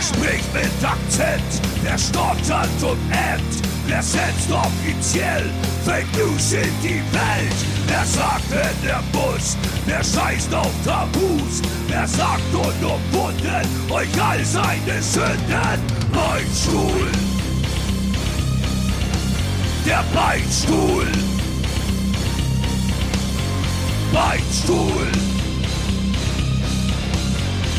Wer spricht mit Akzent? Wer stottert und ämmt? Wer setzt offiziell Fake News in die Welt? Wer sagt in der Bus? Wer scheißt auf Tabus? Wer sagt unumwunden euch all seine Sünden? Mein Stuhl! Der Beinstuhl! Beinstuhl!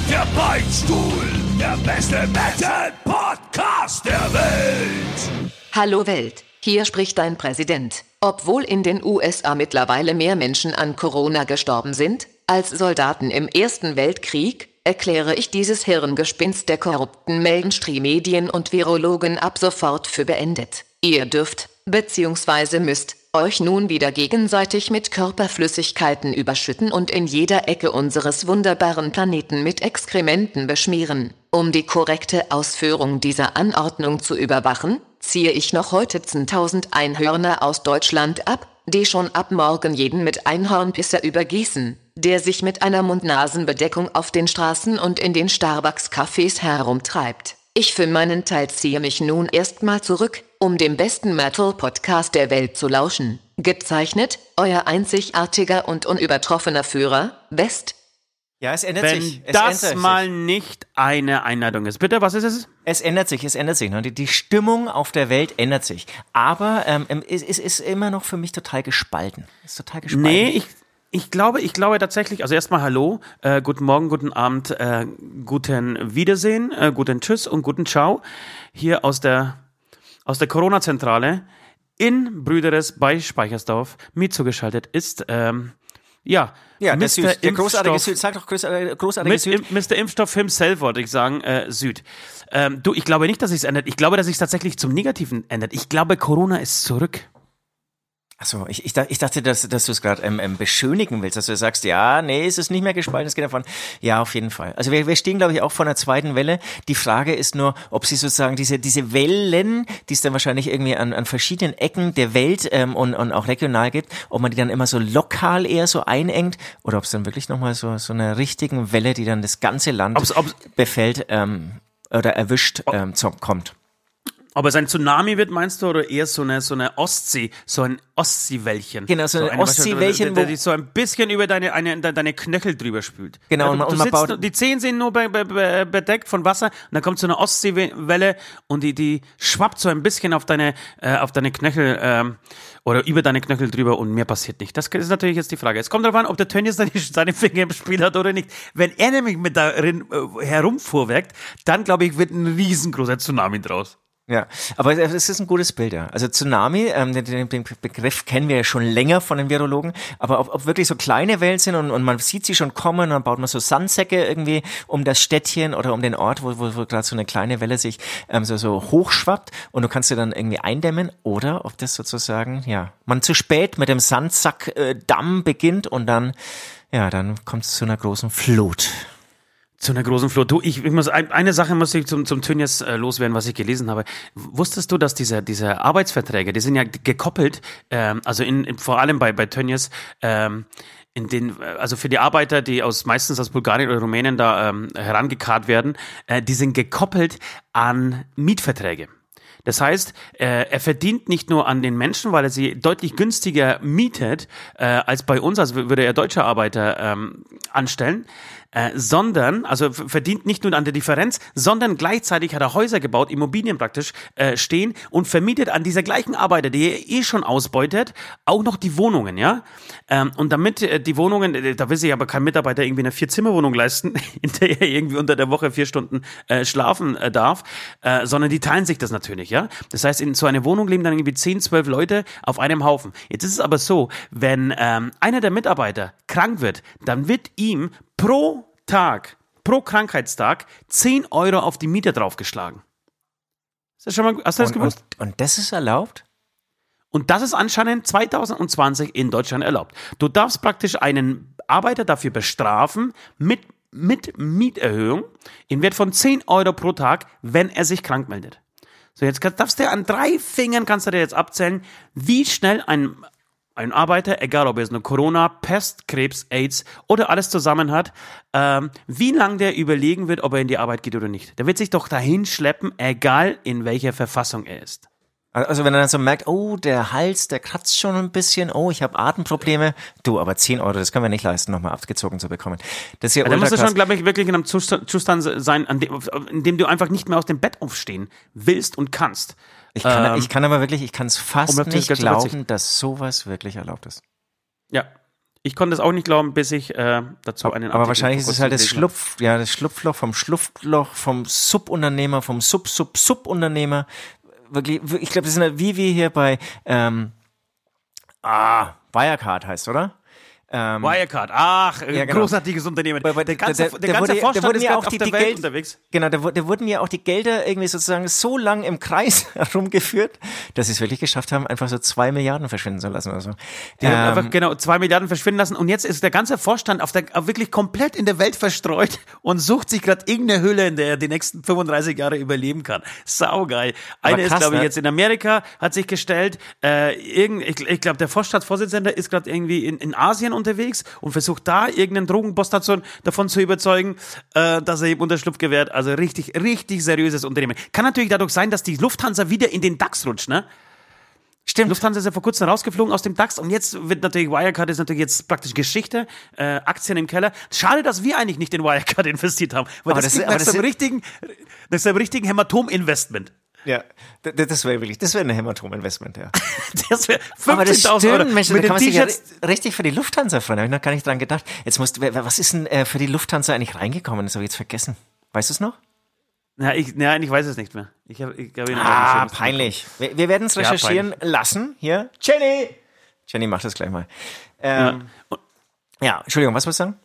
Der Beinstuhl! Der beste Metal-Podcast der Welt! Hallo Welt, hier spricht dein Präsident. Obwohl in den USA mittlerweile mehr Menschen an Corona gestorben sind als Soldaten im Ersten Weltkrieg, erkläre ich dieses Hirngespinst der korrupten Mainstream-Medien und Virologen ab sofort für beendet. Ihr dürft, beziehungsweise müsst, euch nun wieder gegenseitig mit Körperflüssigkeiten überschütten und in jeder Ecke unseres wunderbaren Planeten mit Exkrementen beschmieren. Um die korrekte Ausführung dieser Anordnung zu überwachen, ziehe ich noch heute 10.000 Einhörner aus Deutschland ab, die schon ab morgen jeden mit Einhornpisse übergießen, der sich mit einer Mund-Nasen-Bedeckung auf den Straßen und in den Starbucks-Cafés herumtreibt. Ich für meinen Teil ziehe mich nun erstmal zurück, um dem besten Metal-Podcast der Welt zu lauschen. Gezeichnet, euer einzigartiger und unübertroffener Führer, Best. Ja, es ändert Wenn sich. Es das ändert mal sich. nicht eine Einladung ist. Bitte, was ist es? Es ändert sich, es ändert sich. Ne? Die, die Stimmung auf der Welt ändert sich. Aber ähm, es, es ist immer noch für mich total gespalten. Es ist total gespalten. Nee, ich, ich glaube, ich glaube tatsächlich, also erstmal Hallo, äh, guten Morgen, guten Abend, äh, guten Wiedersehen, äh, guten Tschüss und guten Ciao hier aus der, aus der Corona-Zentrale in Brüderes bei Speichersdorf. Mir zugeschaltet ist, ähm, ja, ja, der, Mr. Süd, der großartige Impfstoff- Süd. Sag doch äh, großartige Süd. Mr. Impfstoff himself, wollte ich sagen, äh, Süd. Ähm, du, ich glaube nicht, dass es ändert. Ich glaube, dass es tatsächlich zum Negativen ändert. Ich glaube, Corona ist zurück. Achso, ich, ich, ich dachte, dass, dass du es gerade ähm, ähm, beschönigen willst, dass du sagst, ja, nee, es ist nicht mehr gespalten, es geht davon. Ja, auf jeden Fall. Also wir, wir stehen, glaube ich, auch vor einer zweiten Welle. Die Frage ist nur, ob sie sozusagen diese, diese Wellen, die es dann wahrscheinlich irgendwie an, an verschiedenen Ecken der Welt ähm, und, und auch regional gibt, ob man die dann immer so lokal eher so einengt oder ob es dann wirklich nochmal so, so eine richtigen Welle, die dann das ganze Land Ob's- ob's- befällt ähm, oder erwischt, ähm, kommt. Ob es ein Tsunami wird, meinst du, oder eher so eine, so eine Ostsee, so ein Ostseewellchen? Genau, so ein Ostseewellchen, wo- dich so ein bisschen über deine, eine, de- deine Knöchel drüber spült. Genau, Ja, und du, man- du und man sitzt, baut- die Zehen sind nur be, be, be, bedeckt von Wasser und dann kommt so eine Ostseewelle und die, die schwappt so ein bisschen auf deine, äh, auf deine Knöchel ähm, oder über deine Knöchel drüber und mehr passiert nicht. Das ist natürlich jetzt die Frage. Es kommt darauf an, ob der Tönnies seine, seine Finger im Spiel hat oder nicht. Wenn er nämlich mit darin äh, herumfuhrwerkt, dann glaube ich, wird ein riesengroßer Tsunami draus. Ja, aber es ist ein gutes Bild, ja. Also Tsunami, ähm, den, den, Begriff kennen wir ja schon länger von den Virologen, aber ob, ob wirklich so kleine Wellen sind und, und man sieht sie schon kommen, dann baut man so Sandsäcke irgendwie um das Städtchen oder um den Ort, wo, wo, wo gerade so eine kleine Welle sich ähm, so, so hochschwappt und du kannst sie dann irgendwie eindämmen oder ob das sozusagen, ja, man zu spät mit dem Sandsackdamm äh, beginnt und dann, ja, dann kommt es zu einer großen Flut. Zu einer großen Flut. Du, ich, ich muss ein, eine Sache muss ich zum, zum Tönnies äh, loswerden, was ich gelesen habe. Wusstest du, dass diese, diese Arbeitsverträge, die sind ja gekoppelt, ähm, also in, in, vor allem bei, bei Tönnies, ähm, in den, äh, also für die Arbeiter, die aus meistens aus Bulgarien oder Rumänien da ähm, herangekarrt werden, äh, die sind gekoppelt an Mietverträge. Das heißt, äh, er verdient nicht nur an den Menschen, weil er sie deutlich günstiger mietet äh, als bei uns, als würde er deutsche Arbeiter ähm, anstellen, äh, sondern, also verdient nicht nur an der Differenz, sondern gleichzeitig hat er Häuser gebaut, Immobilien praktisch äh, stehen und vermietet an diese gleichen Arbeiter, die er eh schon ausbeutet, auch noch die Wohnungen, ja. Ähm, und damit äh, die Wohnungen, äh, da will sich aber kein Mitarbeiter irgendwie eine Vier-Zimmer-Wohnung leisten, in der er irgendwie unter der Woche vier Stunden äh, schlafen äh, darf, äh, sondern die teilen sich das natürlich, ja. Das heißt, in so einer Wohnung leben dann irgendwie zehn, zwölf Leute auf einem Haufen. Jetzt ist es aber so, wenn ähm, einer der Mitarbeiter krank wird, dann wird ihm pro Tag, pro Krankheitstag 10 Euro auf die Miete draufgeschlagen. Ist das schon mal, hast du das Und, gewusst? und, und das ist erlaubt? Und das ist anscheinend 2020 in Deutschland erlaubt. Du darfst praktisch einen Arbeiter dafür bestrafen mit, mit Mieterhöhung in Wert von 10 Euro pro Tag, wenn er sich krank meldet. So, jetzt kannst- darfst du an drei Fingern kannst du dir jetzt abzählen, wie schnell ein, ein Arbeiter, egal ob er es nur Corona, Pest, Krebs, AIDS oder alles zusammen hat, ähm, wie lange der überlegen wird, ob er in die Arbeit geht oder nicht. Der wird sich doch dahin schleppen, egal in welcher Verfassung er ist. Also wenn er dann so merkt, oh, der Hals, der kratzt schon ein bisschen, oh, ich habe Atemprobleme. Du, aber 10 Euro, das können wir nicht leisten, nochmal abgezogen zu bekommen. Das ist ja Da musst du schon, glaube ich, wirklich in einem Zustand, sein, in dem du einfach nicht mehr aus dem Bett aufstehen willst und kannst. Ich, kann, ähm, ich kann aber wirklich, ich kann es fast um nicht glauben, dass sowas wirklich erlaubt ist. Ja. Ich konnte es auch nicht glauben, bis ich äh, dazu einen Aber Artikel wahrscheinlich ist es halt das Schlupf, ja, das Schlupfloch vom Schlupfloch, vom Subunternehmer, vom Sub-Sub-Subunternehmer. Wirklich, ich glaube, das sind halt wie wir hier bei, ähm, ah, Wirecard heißt, oder? Ähm, Wirecard, ach, äh, Ja, genau. großartiges Unternehmen. Der ganze, der- der, der ganze wurde- Vorstand wurden ist ja auch auf die- Welt Geld- unterwegs. Genau, da, da wurden ja auch die Gelder irgendwie sozusagen so lang im Kreis herumgeführt, dass sie es wirklich geschafft haben, einfach so zwei Milliarden verschwinden zu lassen oder so. Die haben Ähm, einfach genau zwei Milliarden verschwinden lassen und jetzt ist der ganze Vorstand auf der, wirklich komplett in der Welt verstreut und sucht sich gerade irgendeine Höhle, in der er die nächsten 35 Jahre überleben kann. Saugeil. Eine Aber ist, krass, glaube ich, ne? jetzt in Amerika, hat sich gestellt, äh, irgend, ich, ich glaube, der Vorstandsvorsitzende ist gerade irgendwie in, in Asien unterwegs und versucht da irgendeinen Drogenboss davon zu überzeugen, äh, dass er ihm Unterschlupf gewährt. Also richtig, richtig seriöses Unternehmen. Kann natürlich dadurch sein, dass die Lufthansa wieder in den DAX rutscht, ne? Stimmt. Lufthansa ist ja vor kurzem rausgeflogen aus dem DAX und jetzt wird natürlich Wirecard ist natürlich jetzt praktisch Geschichte, äh, Aktien im Keller. Schade, dass wir eigentlich nicht in Wirecard investiert haben, weil Aber das, das- klingt aber nach das ist- richtigen, das ist einem richtigen Hämatom-Investment. Ja, das wäre wirklich, das wäre ein Hämatom-Investment, ja. Das wäre Aber das 15.000 Euro Mensch, da mit kann den man sich ja richtig für die Lufthansa freuen. Da habe ich noch gar nicht dran gedacht. Jetzt musst, was ist denn äh, für die Lufthansa eigentlich reingekommen? Das habe ich jetzt vergessen. Weißt du es noch? Ja, ich, ja, ich weiß es nicht mehr. Ich habe, ich glaube, Ah, peinlich. Wir, wir werden es Ja, recherchieren lassen. Hier. Jenny! Jenny macht das gleich mal. Ähm, ja. Entschuldigung, was wolltest du sagen?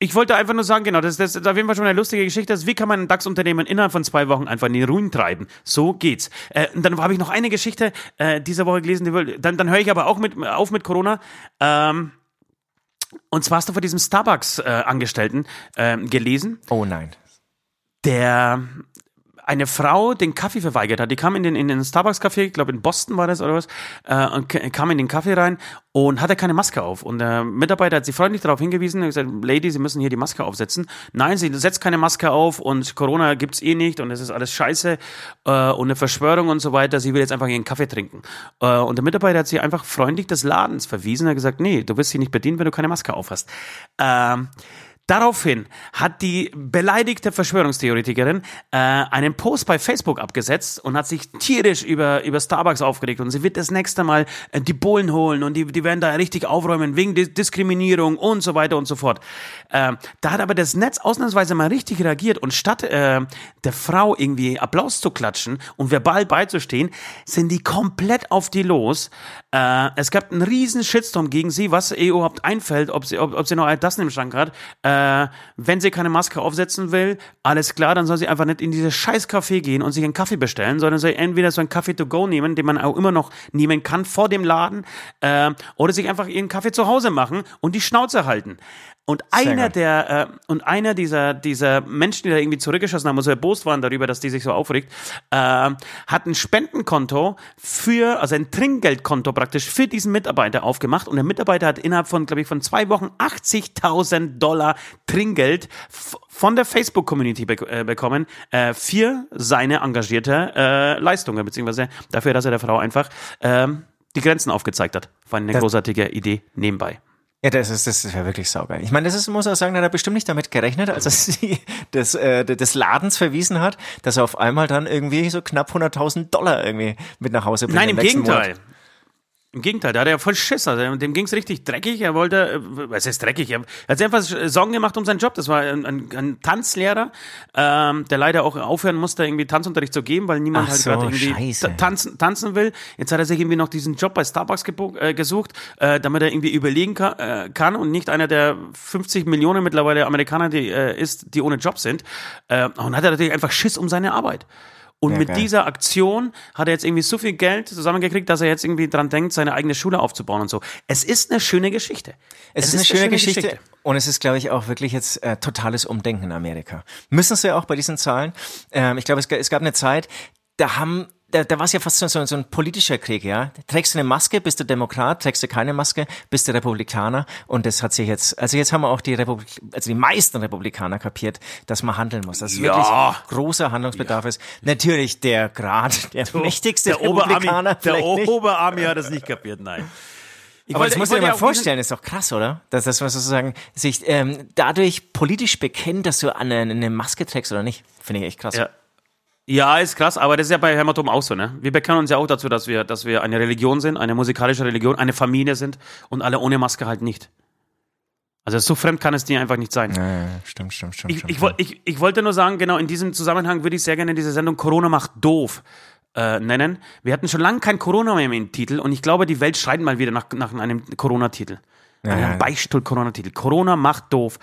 Ich wollte einfach nur sagen, genau, das, das ist auf jeden Fall schon eine lustige Geschichte. Also, wie kann man ein DAX-Unternehmen innerhalb von zwei Wochen einfach in den Ruin treiben? So geht's. Äh, und dann habe ich noch eine Geschichte äh, diese Woche gelesen, die dann, dann höre ich aber auch mit, auf mit Corona. Ähm, und zwar hast du von diesem Starbucks-Angestellten ähm, gelesen, Oh nein. der eine Frau den Kaffee verweigert hat. Die kam in den, in den Starbucks-Café, ich glaube in Boston war das oder was, äh, und kam in den Kaffee rein und hatte keine Maske auf. Und der Mitarbeiter hat sie freundlich darauf hingewiesen und gesagt, Lady, Sie müssen hier die Maske aufsetzen. Nein, sie setzt keine Maske auf und Corona gibt's eh nicht und es ist alles scheiße äh, und eine Verschwörung und so weiter. Sie will jetzt einfach ihren Kaffee trinken. Äh, und der Mitarbeiter hat sie einfach freundlich des Ladens verwiesen. Er hat gesagt, nee, du wirst sie nicht bedienen, wenn du keine Maske auf hast. Ähm, Daraufhin hat die beleidigte Verschwörungstheoretikerin äh, einen Post bei Facebook abgesetzt und hat sich tierisch über, über Starbucks aufgeregt. Und sie wird das nächste Mal äh, die Bullen holen und die, die werden da richtig aufräumen wegen Dis Diskriminierung und so weiter und so fort. Ähm, da hat aber das Netz ausnahmsweise mal richtig reagiert und statt äh, der Frau irgendwie Applaus zu klatschen und verbal beizustehen, sind die komplett auf die los. Äh, es gab einen riesen Shitstorm gegen sie, was ihr überhaupt einfällt, ob sie, ob, ob sie noch das im Schrank hat. Äh, wenn sie keine Maske aufsetzen will, alles klar, dann soll sie einfach nicht in dieses scheiß Café gehen und sich einen Kaffee bestellen, sondern soll entweder so einen Kaffee to go nehmen, den man auch immer noch nehmen kann vor dem Laden, äh, oder sich einfach ihren Kaffee zu Hause machen und die Schnauze halten. Und einer der äh, und einer dieser dieser Menschen, die da irgendwie zurückgeschossen haben und so erbost waren darüber, dass die sich so aufregt, äh, hat ein Spendenkonto für also ein Trinkgeldkonto praktisch für diesen Mitarbeiter aufgemacht und der Mitarbeiter hat innerhalb von glaube ich von zwei Wochen 80.000 Dollar Trinkgeld von der Facebook Community bek äh, bekommen äh, für seine engagierte äh, Leistungen beziehungsweise dafür, dass er der Frau einfach ähm, die Grenzen aufgezeigt hat. War eine Das- großartige Idee nebenbei. Ja, das ist, das wäre wirklich saugeil. Ich meine, das ist, muss auch sagen, da hat er bestimmt nicht damit gerechnet, als er sie des, äh, des Ladens verwiesen hat, dass er auf einmal dann irgendwie so knapp 100.000 Dollar irgendwie mit nach Hause bringt. Nein, im nächsten Gegenteil. Monat. Im Gegenteil, da hat er voll Schiss. Also dem ging's richtig dreckig. Er wollte, äh, was heißt dreckig? Er hat sich einfach Sorgen gemacht um seinen Job. Das war ein, ein, ein Tanzlehrer, ähm, der leider auch aufhören musste, irgendwie Tanzunterricht zu geben, weil niemand Ach halt so, gerade irgendwie tanzen, tanzen will. Jetzt hat er sich irgendwie noch diesen Job bei Starbucks äh, gesucht, äh, damit er irgendwie überlegen kann, äh, kann und nicht einer der 50 Millionen mittlerweile Amerikaner, die äh, ist, die ohne Job sind. Äh, und hat er natürlich einfach Schiss um seine Arbeit. Und Ja, mit geil. dieser Aktion hat er jetzt irgendwie so viel Geld zusammengekriegt, dass er jetzt irgendwie dran denkt, seine eigene Schule aufzubauen und so. Es ist eine schöne Geschichte. Es, ist eine schöne, Geschichte. Und es ist, glaube ich, auch wirklich jetzt äh, totales Umdenken in Amerika. Müssen sie ja auch bei diesen Zahlen. Ähm, ich glaube, es, es gab eine Zeit, da haben da, da war es ja fast so, so, ein politischer Krieg, ja. Trägst du eine Maske, bist du Demokrat, trägst du keine Maske, bist du Republikaner. Und das hat sich jetzt, also jetzt haben wir auch die Republik, also die meisten Republikaner kapiert, dass man handeln muss. Dass Ja. wirklich großer Handlungsbedarf ist. Natürlich der Grad, der mächtigste der Republikaner der vielleicht nicht. Oberarmy hat das nicht kapiert, nein. Ich Aber wollte- das ich du dir mal ja vorstellen, ist doch krass, oder? Dass das was sozusagen sich ähm, dadurch politisch bekennt, dass du eine, eine Maske trägst oder nicht. Finde ich echt krass. Ja. Ja, ist krass, aber das ist ja bei Hämatom auch so, ne? Wir bekennen uns ja auch dazu, dass wir, dass wir eine Religion sind, eine musikalische Religion, eine Familie sind und alle ohne Maske halt nicht. Also so fremd kann es dir einfach nicht sein. Ja, ja, stimmt, stimmt, stimmt. Ich, stimmt, ich, ich, ich wollte nur sagen, genau in diesem Zusammenhang würde ich sehr gerne diese Sendung Corona macht doof äh, nennen. Wir hatten schon lange kein Corona mehr im Titel und ich glaube, die Welt schreit mal wieder nach, nach einem Corona-Titel. einem ja. Beistuhl-Corona-Titel. Corona macht doof.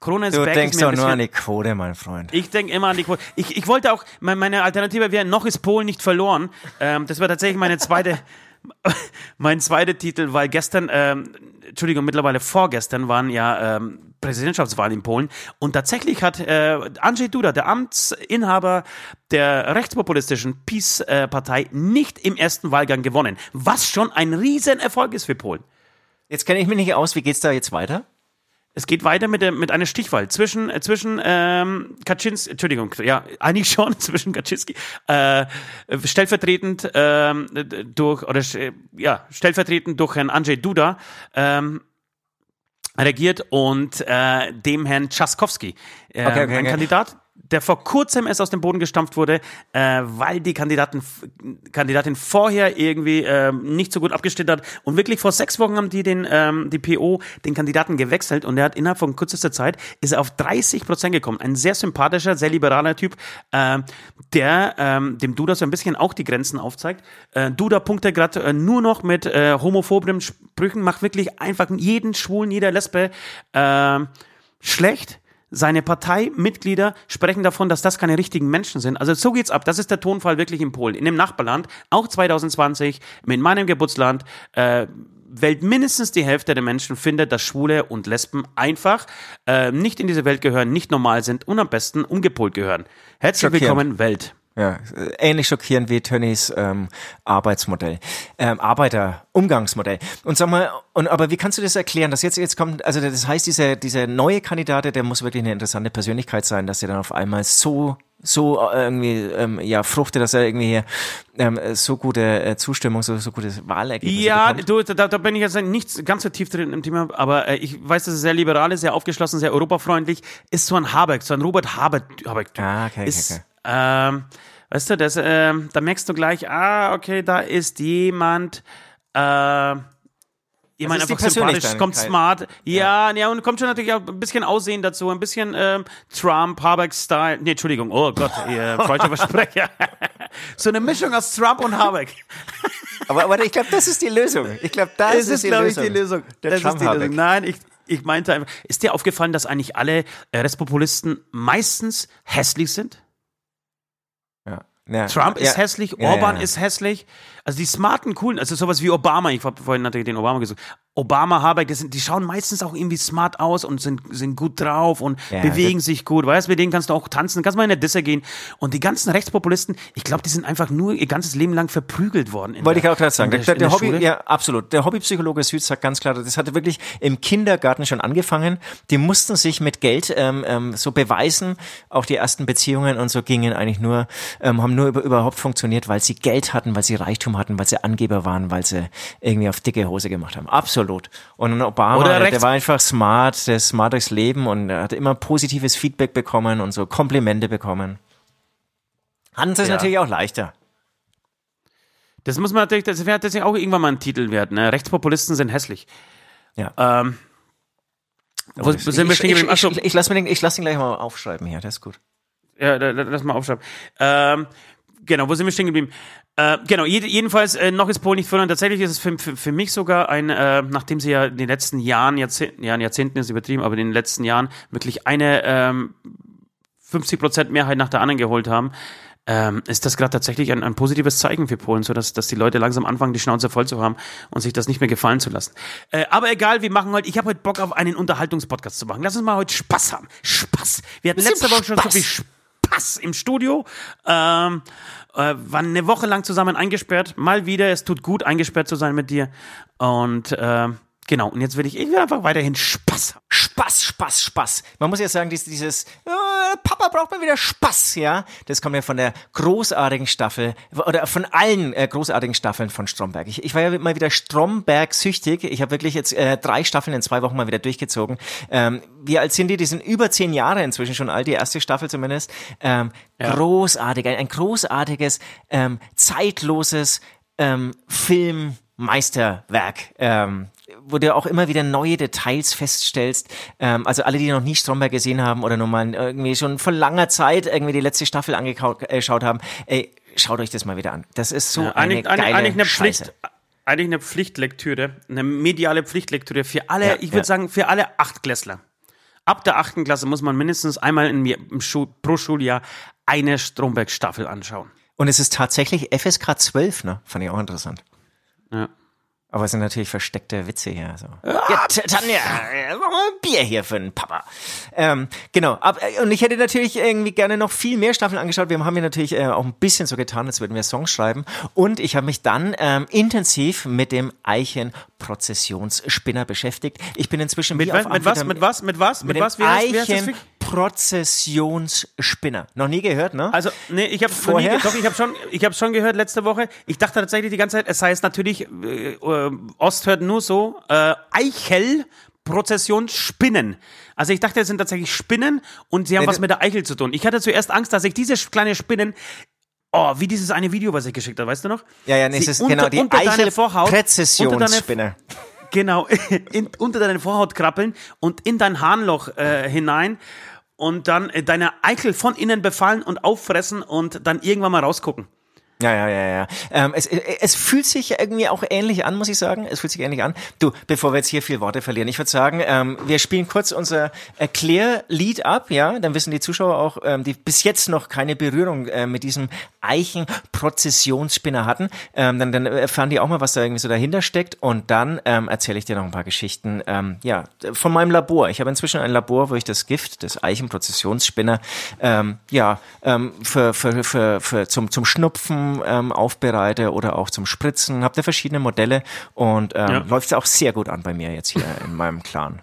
Corona ist Du back, denkst ist mir doch nur an die Quote, mein Freund. ich denke immer an die Quote. Ich, ich wollte auch, me- meine Alternative wäre, noch ist Polen nicht verloren. Ähm, das wäre tatsächlich meine zweite, mein zweiter Titel, weil gestern, ähm, Entschuldigung, mittlerweile vorgestern waren ja ähm, Präsidentschaftswahlen in Polen und tatsächlich hat äh, Andrzej Duda, der Amtsinhaber der rechtspopulistischen PiS-Partei, nicht im ersten Wahlgang gewonnen, was schon ein Riesenerfolg ist für Polen. Jetzt kenne ich mich nicht aus. Wie geht's da jetzt weiter? Es geht weiter mit, der, mit einer Stichwahl zwischen, äh, zwischen ähm, Kaczynski, Entschuldigung, ja, eigentlich schon zwischen Kaczynski, äh, stellvertretend ähm, durch, oder äh, ja, stellvertretend durch Herrn Andrzej Duda ähm, regiert und äh, dem Herrn Trzaskowski, äh, Okay, okay, ein okay. Kandidat, der vor kurzem erst aus dem Boden gestampft wurde, äh, weil die Kandidaten, Kandidatin vorher irgendwie ähm, nicht so gut abgestimmt hat. Und wirklich vor sechs Wochen haben die den, ähm, die PO den Kandidaten gewechselt und er hat innerhalb von kürzester Zeit ist er auf 30 Prozent gekommen. Ein sehr sympathischer, sehr liberaler Typ, äh, der ähm, dem Duda so ein bisschen auch die Grenzen aufzeigt. Äh, Duda punktet gerade äh, nur noch mit äh, homophoben Sprüchen, macht wirklich einfach jeden Schwulen, jeder Lesbe äh, schlecht. Seine Parteimitglieder sprechen davon, dass das keine richtigen Menschen sind. Also so geht's ab. Das ist der Tonfall wirklich in Polen. In dem Nachbarland, auch 2020, mit meinem Geburtsland, äh, Welt mindestens die Hälfte der Menschen findet, dass Schwule und Lesben einfach äh, nicht in diese Welt gehören, nicht normal sind und am besten umgepolt gehören. Herzlich willkommen, Welt. Ja, äh, ähnlich schockierend wie Tönnies ähm, Arbeitsmodell, ähm, Arbeiterumgangsmodell. Und sag mal, und aber wie kannst du das erklären, dass jetzt jetzt kommt, also das heißt, dieser dieser neue Kandidat, der muss wirklich eine interessante Persönlichkeit sein, dass er dann auf einmal so so äh, irgendwie ähm, ja fruchtet, dass er irgendwie hier, ähm, so gute äh, Zustimmung, so so gutes Wahlergebnis Ja, bekommt. du, da, da bin ich jetzt nicht ganz so tief drin im Thema, aber äh, ich weiß, dass er sehr liberal ist, sehr aufgeschlossen, sehr europafreundlich. Ist so ein Habeck, so ein Robert Habeck. Habeck Ah, okay, okay, ist, okay. Ähm, weißt du, das, ähm, da merkst du gleich, ah, okay, da ist jemand, äh, Jemand ist die einfach sympathisch, kommt smart. Ja, ja, und kommt schon natürlich auch ein bisschen Aussehen dazu, ein bisschen ähm, Trump, Habeck-Style. Nee, Entschuldigung, oh Gott, äh, falscher Versprecher. so eine Mischung aus Trump und Habeck. Aber, aber ich glaube, das ist die Lösung. Ich glaube, das, Das ist, die glaube ich, die Lösung. Der das ist die. Lösung. Nein, ich, ich meinte einfach, ist dir aufgefallen, dass eigentlich alle äh, Rechtspopulisten meistens hässlich sind? Ja. Trump ist hässlich, Orban ist hässlich. Also die smarten, coolen, also sowas wie Obama, ich habe vorhin natürlich den Obama gesagt. Obama, Habeck, das sind, die schauen meistens auch irgendwie smart aus und sind, sind gut drauf und Ja, bewegen sich gut. Weißt du, mit denen kannst du auch tanzen, kannst mal in der Disse gehen. Und die ganzen Rechtspopulisten, ich glaube, die sind einfach nur ihr ganzes Leben lang verprügelt worden. Wollte ich der- auch gerade sagen. Der, der, in Hobby, Schule. ja, absolut. Der Hobbypsychologe Süd sagt ganz klar, das hatte wirklich im Kindergarten schon angefangen. Die mussten sich mit Geld ähm, ähm, so beweisen. Auch die ersten Beziehungen und so gingen eigentlich nur, ähm, haben nur über, überhaupt funktioniert, weil sie Geld hatten, weil sie Reichtum hatten, weil sie Angeber waren, weil sie irgendwie auf dicke Hose gemacht haben. Absolut. Und Obama, der, der war einfach smart, der ist smart durchs Leben und er hat immer positives Feedback bekommen und so Komplimente bekommen. Hatten sie es Ja. natürlich auch leichter. Das muss man natürlich, das wäre tatsächlich auch irgendwann mal ein Titel wert. Ne? Rechtspopulisten sind hässlich. Ja. Ähm, wo ich, sind wir ich, stehen ich, ich, ich, den, ich lass ihn gleich mal aufschreiben hier, das ist gut. Ja, lass mal aufschreiben. Ähm, genau, wo sind wir stehen geblieben? Äh, genau, jed jedenfalls, äh, noch ist Polen nicht verloren. Tatsächlich ist es für, für, für mich sogar ein, äh, nachdem sie ja in den letzten Jahren, Jahrzehnten, ja, Jahrzehnten ist übertrieben, aber in den letzten Jahren wirklich eine ähm, 50% Mehrheit nach der anderen geholt haben, ähm, ist das gerade tatsächlich ein, ein positives Zeichen für Polen, so dass, dass die Leute langsam anfangen, die Schnauze voll zu haben und sich das nicht mehr gefallen zu lassen. Äh, aber egal, wir machen heute, ich habe heute Bock auf einen Unterhaltungspodcast zu machen. Lass uns mal heute Spaß haben. Spaß. Wir hatten letzte Woche schon so viel Spaß. Spaß im Studio. Ähm, äh, waren eine Woche lang zusammen eingesperrt. Mal wieder, es tut gut, eingesperrt zu sein mit dir. Und äh, genau, und jetzt will ich, ich will einfach weiterhin Spaß haben. Spaß, Spaß, Spaß. Man muss ja sagen, dieses, dieses äh, Papa braucht mal wieder Spaß, ja. Das kommt ja von der großartigen Staffel oder von allen äh, großartigen Staffeln von Stromberg. Ich, ich war ja mal wieder Stromberg süchtig. Ich habe wirklich jetzt äh, drei Staffeln in zwei Wochen mal wieder durchgezogen. Ähm, wie alt sind die? Die sind über zehn Jahre inzwischen schon alt, die erste Staffel zumindest. Ähm, Ja. Großartig, ein, ein großartiges, ähm, zeitloses ähm, Filmmeisterwerk. Ähm, wo du auch immer wieder neue Details feststellst. Ähm, also alle, die noch nie Stromberg gesehen haben oder nur mal irgendwie schon vor langer Zeit irgendwie die letzte Staffel angeschaut äh, haben, ey, schaut euch das mal wieder an. Das ist so Ja, eine eigentlich, geile eigentlich, eine Scheiße. Pflicht. Eigentlich eine Pflichtlektüre, eine mediale Pflichtlektüre für alle, Ja, ich würde ja. sagen, für alle Achtklässler. Ab der achten Klasse muss man mindestens einmal im, im Schul, pro Schuljahr eine Stromberg-Staffel anschauen. Und es ist tatsächlich FSK 12, ne? Fand ich auch interessant. Ja. Aber es sind natürlich versteckte Witze hier. So. Ja, T- Tanja, äh, mach mal ein Bier hier für den Papa. Ähm, genau. Ab, äh, und ich hätte natürlich irgendwie gerne noch viel mehr Staffeln angeschaut. Wir haben hier natürlich äh, auch ein bisschen so getan, als würden wir Songs schreiben. Und ich habe mich dann ähm, intensiv mit dem Eichen-Prozessionsspinner beschäftigt. Ich bin inzwischen Mit, was, mit was? Mit was? Mit was? Mit, Mit, was? Wie das? Eichen-Prozessionsspinner. Noch nie gehört, ne? Also, nee, ich habe Vorher? doch, ich habe schon, ich habe schon gehört letzte Woche. Ich dachte tatsächlich die ganze Zeit, es heißt natürlich, äh, äh, Ost hört nur so, äh, Eichel, Prozession, Spinnen. Also ich dachte, es sind tatsächlich Spinnen und sie haben Nee, was mit der Eichel zu tun. Ich hatte zuerst Angst, dass ich diese kleine Spinnen, oh, wie dieses eine Video, was ich geschickt habe, weißt du noch? ja, ja, nee, es ist unter- genau die unter Vorhaut- Eichel-Präzessionsspinner. Genau, in, unter deine Vorhaut krabbeln und in dein Harnloch äh, hinein und dann äh, deine Eichel von innen befallen und auffressen und dann irgendwann mal rausgucken. Ja, ja, ja, ja. Ähm, es, es fühlt sich irgendwie auch ähnlich an, muss ich sagen. Es fühlt sich ähnlich an. Du, bevor wir jetzt hier viel Worte verlieren, ich würde sagen, ähm, wir spielen kurz unser Erklärlied ab, ja. Dann wissen die Zuschauer auch, ähm, die bis jetzt noch keine Berührung äh, mit diesem Eichen-Prozessionsspinner hatten. Ähm, dann, dann erfahren die auch mal, was da irgendwie so dahinter steckt. Und dann ähm, erzähle ich dir noch ein paar Geschichten, ähm, ja, von meinem Labor. Ich habe inzwischen ein Labor, wo ich das Gift des Eichen-Prozessionsspinner, ähm, ja, ähm, für, für, für, für zum, zum Schnupfen ähm, aufbereite oder auch zum Spritzen. Habt ihr verschiedene Modelle und ähm, Ja. läuft auch sehr gut an bei mir jetzt hier in meinem Clan.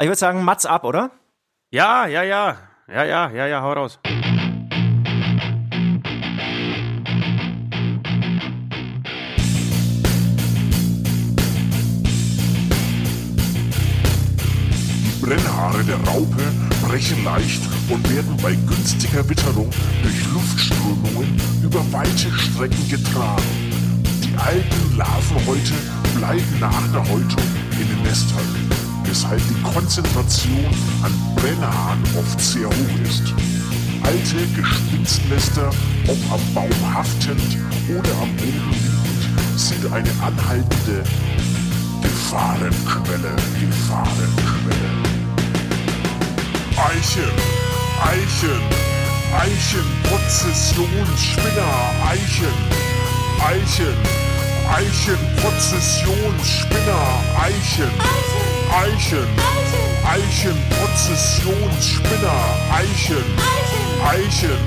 Ich würde sagen, Mats ab, oder? Ja, ja, ja. Ja, ja, ja, ja, hau raus. Die Brennhaare der Raupe brechen leicht und werden bei günstiger Witterung durch Luftströmungen über weite Strecken getragen. Die alten Larvenhäute bleiben nach der Häutung in den Nestern, weshalb die Konzentration an Brennhaaren oft sehr hoch ist. Alte Gespinstnester, ob am Baum haftend oder am Boden liegend, sind eine anhaltende Gefahrenquelle, Gefahrenquelle. Eichen, Eichen, Eichen, Prozessionsspinner, Eichen, Eichen, Eichen, Prozessionsspinner, Eichen, Eichen, Eichen, Prozessionsspinner, Eichen, Eichen,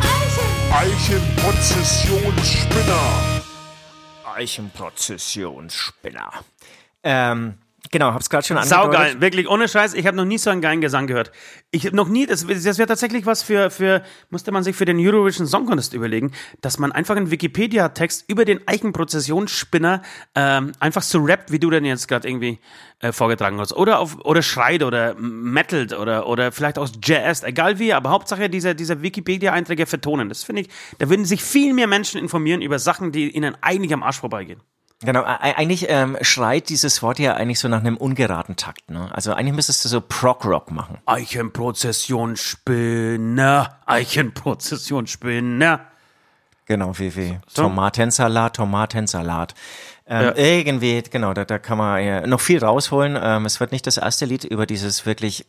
Eichen, Prozessionsspinner. Eichenprozessionsspinner. Ähm, genau, hab's gerade schon Saugeil, angedeutet. wirklich, ohne Scheiß, ich habe noch nie so einen geilen Gesang gehört. Ich habe noch nie, das, das wäre tatsächlich was für, für, musste man sich für den Eurovision Song Contest überlegen, dass man einfach einen Wikipedia-Text über den Eichenprozessionsspinner ähm, einfach so rappt, wie du den jetzt gerade irgendwie äh, vorgetragen hast. Oder auf, oder schreit oder metalt oder, oder vielleicht aus Jazz, egal wie, aber Hauptsache diese, diese Wikipedia-Einträge vertonen. Das finde ich, da würden sich viel mehr Menschen informieren über Sachen, die ihnen eigentlich am Arsch vorbeigehen. Genau, eigentlich ähm, schreit dieses Wort ja eigentlich so nach einem ungeraden Takt. Ne? Also eigentlich müsstest du so Prog-Rock machen. Eichenprozessionsspinner, Eichenprozessionsspinner. Genau, wie, wie So. Tomatensalat, Tomatensalat. Ähm, Irgendwie, genau, da, da kann man ja noch viel rausholen. Ähm, es wird nicht das erste Lied über dieses wirklich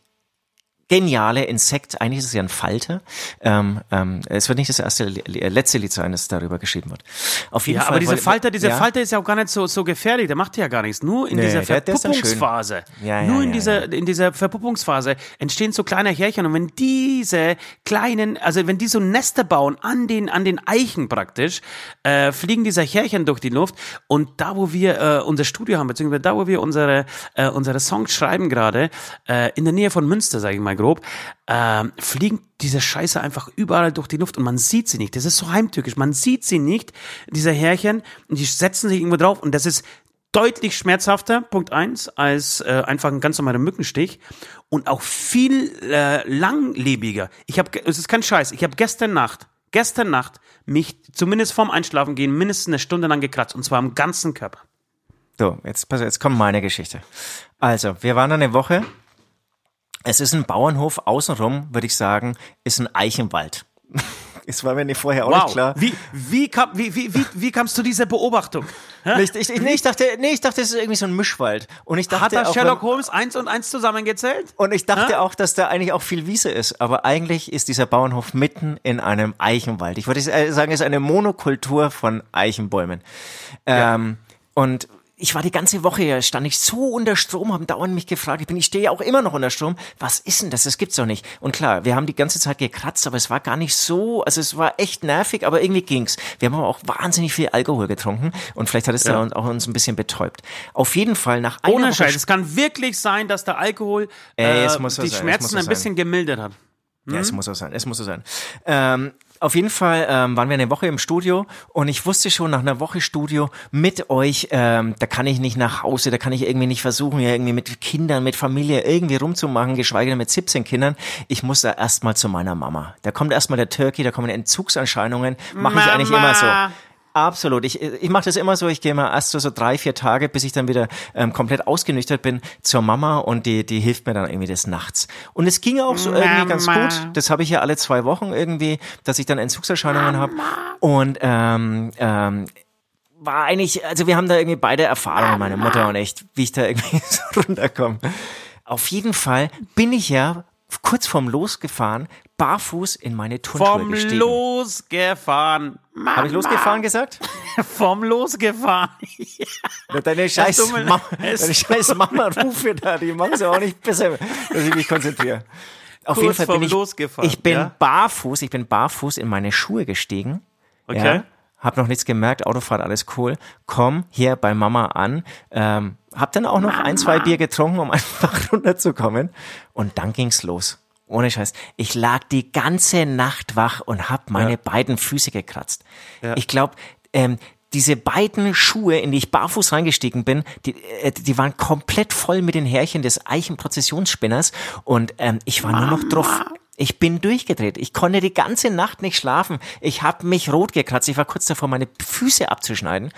geniale Insekt. Eigentlich ist es ja ein Falter. Ähm, ähm, es wird nicht das erste, letzte Lied sein, das darüber geschrieben wird. Auf jeden ja, Fall. aber diese weil- Falter, diese ja. Falter ist ja auch gar nicht so, so gefährlich. Der macht ja gar nichts. Nur in Nee, dieser. Verpuppungsphase. Ja, ja, nur in dieser, in dieser Verpuppungsphase entstehen so kleine Härchen. Und wenn diese kleinen, also wenn die so Nester bauen an den, an den Eichen praktisch, äh, fliegen diese Härchen durch die Luft. Und da, wo wir äh, unser Studio haben, beziehungsweise da, wo wir unsere, äh, unsere Songs schreiben gerade, äh, in der Nähe von Münster, sage ich mal grob, äh, fliegen diese Scheiße einfach überall durch die Luft und man sieht sie nicht. Das ist so heimtückisch. Man sieht sie nicht, diese Härchen, die setzen sich irgendwo drauf und das ist deutlich schmerzhafter, Punkt eins, als äh, einfach ein ganz normaler Mückenstich und auch viel äh, langlebiger. Ich habe, es ist kein Scheiß, ich habe gestern Nacht, gestern Nacht mich zumindest vorm Einschlafen gehen mindestens eine Stunde lang gekratzt und zwar am ganzen Körper. So, jetzt, jetzt kommt meine Geschichte. Also, wir waren eine Woche. Es ist ein Bauernhof, außenrum, würde ich sagen, ist ein Eichenwald. Es war mir nicht vorher auch nicht klar. Wie, wie, kam, wie, wie, wie, wie kamst du dieser Beobachtung? Ich, ich, ich, nee, ich dachte, nee, ich dachte, es ist irgendwie so ein Mischwald. Und ich dachte Hat da auch, Sherlock wenn- Holmes eins und eins zusammengezählt? und ich dachte Hä? auch, dass da eigentlich auch viel Wiese ist. Aber eigentlich ist dieser Bauernhof mitten in einem Eichenwald. Ich würde sagen, es ist eine Monokultur von Eichenbäumen. Ähm, und ich war die ganze Woche, ja, stand ich so unter Strom, haben dauernd mich gefragt, ich bin, ich stehe ja auch immer noch unter Strom, was ist denn das? Das gibt's doch nicht. Und klar, wir haben die ganze Zeit gekratzt, aber es war gar nicht so, also es war echt nervig, aber irgendwie ging's. Wir haben aber auch wahnsinnig viel Alkohol getrunken und vielleicht hat es da auch uns ein bisschen betäubt. Auf jeden Fall nach einer Ohne Scheiß. Es kann wirklich sein, dass der Alkohol Ey, äh, so die sein, Schmerzen ein bisschen gemildert hat. Ja, es muss so sein, es muss so sein. Ähm, auf jeden Fall ähm, waren wir eine Woche im Studio und ich wusste schon nach einer Woche Studio mit euch, ähm, da kann ich nicht nach Hause, da kann ich irgendwie nicht versuchen, ja irgendwie mit Kindern, mit Familie irgendwie rumzumachen, geschweige denn mit 17 Kindern. Ich muss da erstmal zu meiner Mama. Da kommt erstmal der Turkey, da kommen Entzugserscheinungen. Mache ich eigentlich immer so. Absolut. Ich, ich mache das immer so, ich gehe mal erst so, so drei, vier Tage, bis ich dann wieder ähm, komplett ausgenüchtert bin, zur Mama und die, die hilft mir dann irgendwie des Nachts. Und es ging auch so irgendwie ganz gut. Das habe ich ja alle zwei Wochen irgendwie, dass ich dann Entzugserscheinungen habe. Und ähm, ähm, war eigentlich, also wir haben da irgendwie beide Erfahrungen, meine Mutter und ich, wie ich da irgendwie so runterkomme. Auf jeden Fall bin ich ja kurz vorm Losgefahren, barfuß in meine Turnschuhe Vom gestiegen. Losgefahren. Habe ich losgefahren gesagt? Vom Losgefahren. Deine scheiß, mir Mama, deine scheiß Mama-Rufe da, die machen es auch nicht besser, dass ich mich konzentriere. Auf Kurz jeden Fall bin ich, Losgefahren, ich bin ja? barfuß, ich bin barfuß in meine Schuhe gestiegen. Okay. Ja, hab noch nichts gemerkt, Autofahrt, alles cool. Komm hier bei Mama an. Ähm, hab dann auch noch ein, zwei Bier getrunken, um einfach runterzukommen. Und dann ging's los. Ohne Scheiß. Ich lag die ganze Nacht wach und hab meine beiden Füße gekratzt. Ich glaube, ähm, diese beiden Schuhe, in die ich barfuß reingestiegen bin, die, äh, die waren komplett voll mit den Härchen des Eichenprozessionsspinners und ähm, ich war nur noch drauf. Ich bin durchgedreht. Ich konnte die ganze Nacht nicht schlafen. Ich habe mich rot gekratzt. Ich war kurz davor, meine Füße abzuschneiden.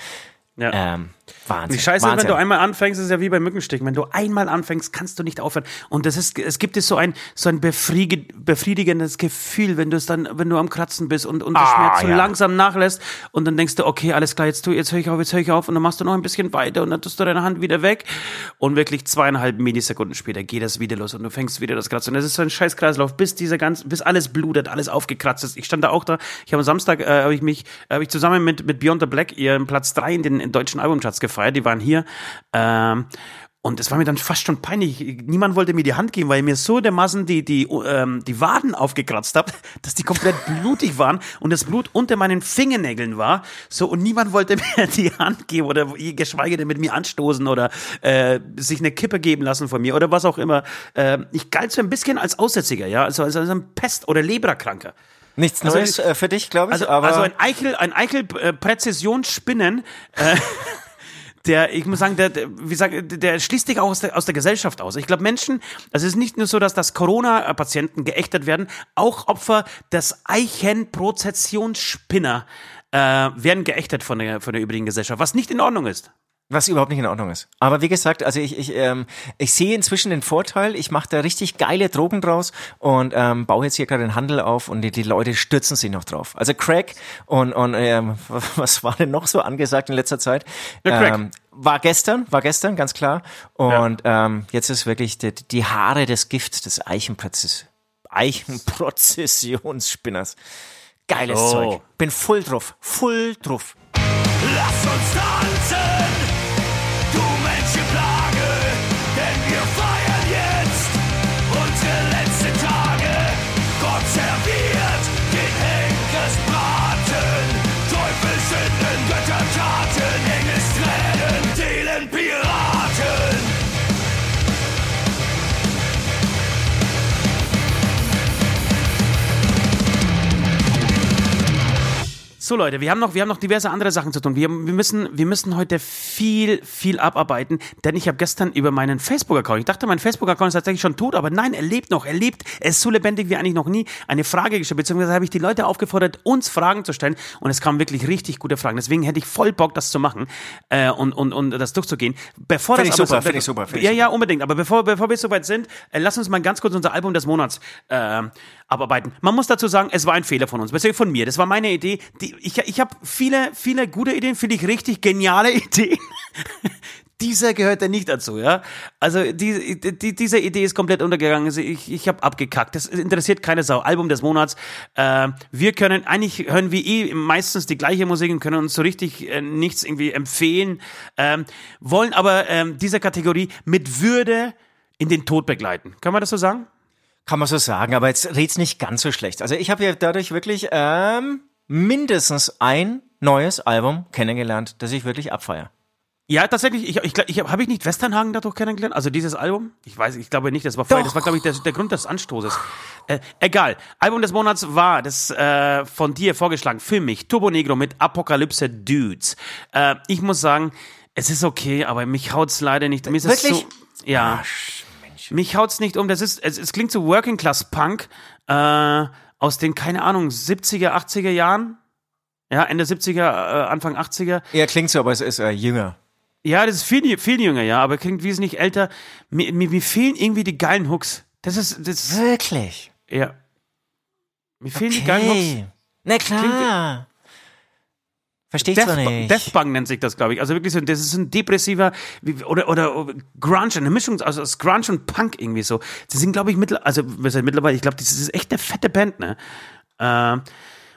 Ja. Ähm, Wahnsinn. Die Scheiße, Wahnsinn. wenn du einmal anfängst, ist ja wie bei Mückenstichen. Wenn du einmal anfängst, kannst du nicht aufhören. Und das ist, es gibt es so ein, so ein befriedigendes Gefühl, wenn du es dann, wenn du am Kratzen bist und, und der Ah, Schmerz so ja. langsam nachlässt und dann denkst du, okay, alles klar, jetzt tu, jetzt höre ich auf, jetzt höre ich auf und dann machst du noch ein bisschen weiter und dann tust du deine Hand wieder weg und wirklich zweieinhalb Millisekunden später geht das wieder los und du fängst wieder das Kratzen. Und das ist so ein scheiß Kreislauf, bis dieser ganz, bis alles blutet, alles aufgekratzt ist. Ich stand da auch da. Ich habe am Samstag, äh, habe ich mich, habe ich zusammen mit, mit Beyond the Black ihren Platz drei in den in deutschen Albumcharts gefeiert. Die waren hier. Ähm, und es war mir dann fast schon peinlich. Niemand wollte mir die Hand geben, weil ich mir so dermaßen die, die, ähm, die Waden aufgekratzt habe, dass die komplett blutig waren und das Blut unter meinen Fingernägeln war. So, und niemand wollte mir die Hand geben oder geschweige denn mit mir anstoßen oder äh, sich eine Kippe geben lassen von mir oder was auch immer. Äh, ich galt so ein bisschen als Aussätziger, ja, also als, als ein Pest- oder Leberkranker. Nichts Also Neues äh, für dich, glaube ich. Also, also ein Eichel, ein Eichel äh, Präzisionsspinnen, äh, der, ich muss sagen, der, der, wie sag, der schließt dich auch aus der, aus der Gesellschaft aus. Ich glaube, Menschen, also es ist nicht nur so, dass das Corona-Patienten geächtet werden, auch Opfer des Eichenprozessionsspinner äh, werden geächtet von der, von der übrigen Gesellschaft, was nicht in Ordnung ist. Was überhaupt nicht in Ordnung ist. Aber wie gesagt, also ich, ich, ähm, ich sehe inzwischen den Vorteil, ich mache da richtig geile Drogen draus und ähm, baue jetzt hier gerade den Handel auf und die, die Leute stürzen sich noch drauf. Also Crack und, und ähm, was war denn noch so angesagt in letzter Zeit? Ja, Crack. Ähm, war gestern, war gestern, ganz klar. Und ähm, jetzt ist wirklich die, die Haare des Gifts des Eichenprozess, Eichenprozessionsspinners. Geiles So. Zeug. Bin voll drauf, voll drauf. Lass uns tanzen, So Leute, wir haben noch, wir haben noch diverse andere Sachen zu tun. Wir, wir müssen, wir müssen heute viel, viel abarbeiten, denn ich habe gestern über meinen Facebook-Account, ich dachte, mein Facebook-Account ist tatsächlich schon tot, aber nein, er lebt noch, er lebt, er ist so lebendig wie eigentlich noch nie. Eine Frage gestellt, beziehungsweise habe ich die Leute aufgefordert, uns Fragen zu stellen und es kamen wirklich richtig gute Fragen. Deswegen hätte ich voll Bock, das zu machen äh, und, und, und das durchzugehen. Bevor Find das ich super, so- ich super, find ich ja, ja, unbedingt. Aber bevor, bevor wir soweit sind, äh, lass uns mal ganz kurz unser Album des Monats äh, abarbeiten. Man muss dazu sagen, es war ein Fehler von uns, beziehungsweise von mir. Das war meine Idee. Die, ich ich habe viele, viele gute Ideen, finde ich richtig geniale Ideen. Dieser gehört ja nicht dazu, ja. Also die, die, diese Idee ist komplett untergegangen. Also ich, ich habe abgekackt. Das interessiert keine Sau. Album des Monats. Äh, wir können eigentlich hören wir eh meistens die gleiche Musik und können uns so richtig äh, nichts irgendwie empfehlen. Ähm, wollen aber ähm, diese Kategorie mit Würde in den Tod begleiten. Können wir das so sagen? Kann man so sagen, aber jetzt red's nicht ganz so schlecht. Also ich habe ja dadurch wirklich ähm, mindestens ein neues Album kennengelernt, das ich wirklich abfeier. Ja, tatsächlich. Ich, ich, ich, habe ich nicht Westernhagen dadurch kennengelernt? Also dieses Album? Ich weiß, ich glaube nicht. Das war vorher. Das war, glaube ich, der, der Grund des Anstoßes. Äh, egal. Album des Monats war das äh, von dir vorgeschlagen für mich Turbo Negro mit Apokalypse Dudes. Äh, ich muss sagen, es ist okay, aber mich haut's leider nicht. Mir ist es Wirklich? so, ja. Mich haut's nicht um. Das ist, es, es klingt so Working Class Punk äh, aus den keine Ahnung 70er, 80er Jahren. Ja, Ende 70er, äh, Anfang 80er. Ja, klingt so, aber es ist äh, jünger. Ja, das ist viel, viel jünger, ja, aber klingt wesentlich älter. Mir, mir, mir fehlen irgendwie die geilen Hooks. Das ist, das Wirklich? ja. Mir fehlen die geilen Hooks. Okay. Na klar. Verstehe ich nicht. Deathbang nennt sich das, glaube ich. Also wirklich so, das ist ein depressiver, oder, oder Grunge, eine Mischung also aus Grunge und Punk irgendwie so. Sie sind, glaube ich, mittler, also, was heißt mittlerweile, ich glaube, das ist echt eine fette Band, ne? Äh,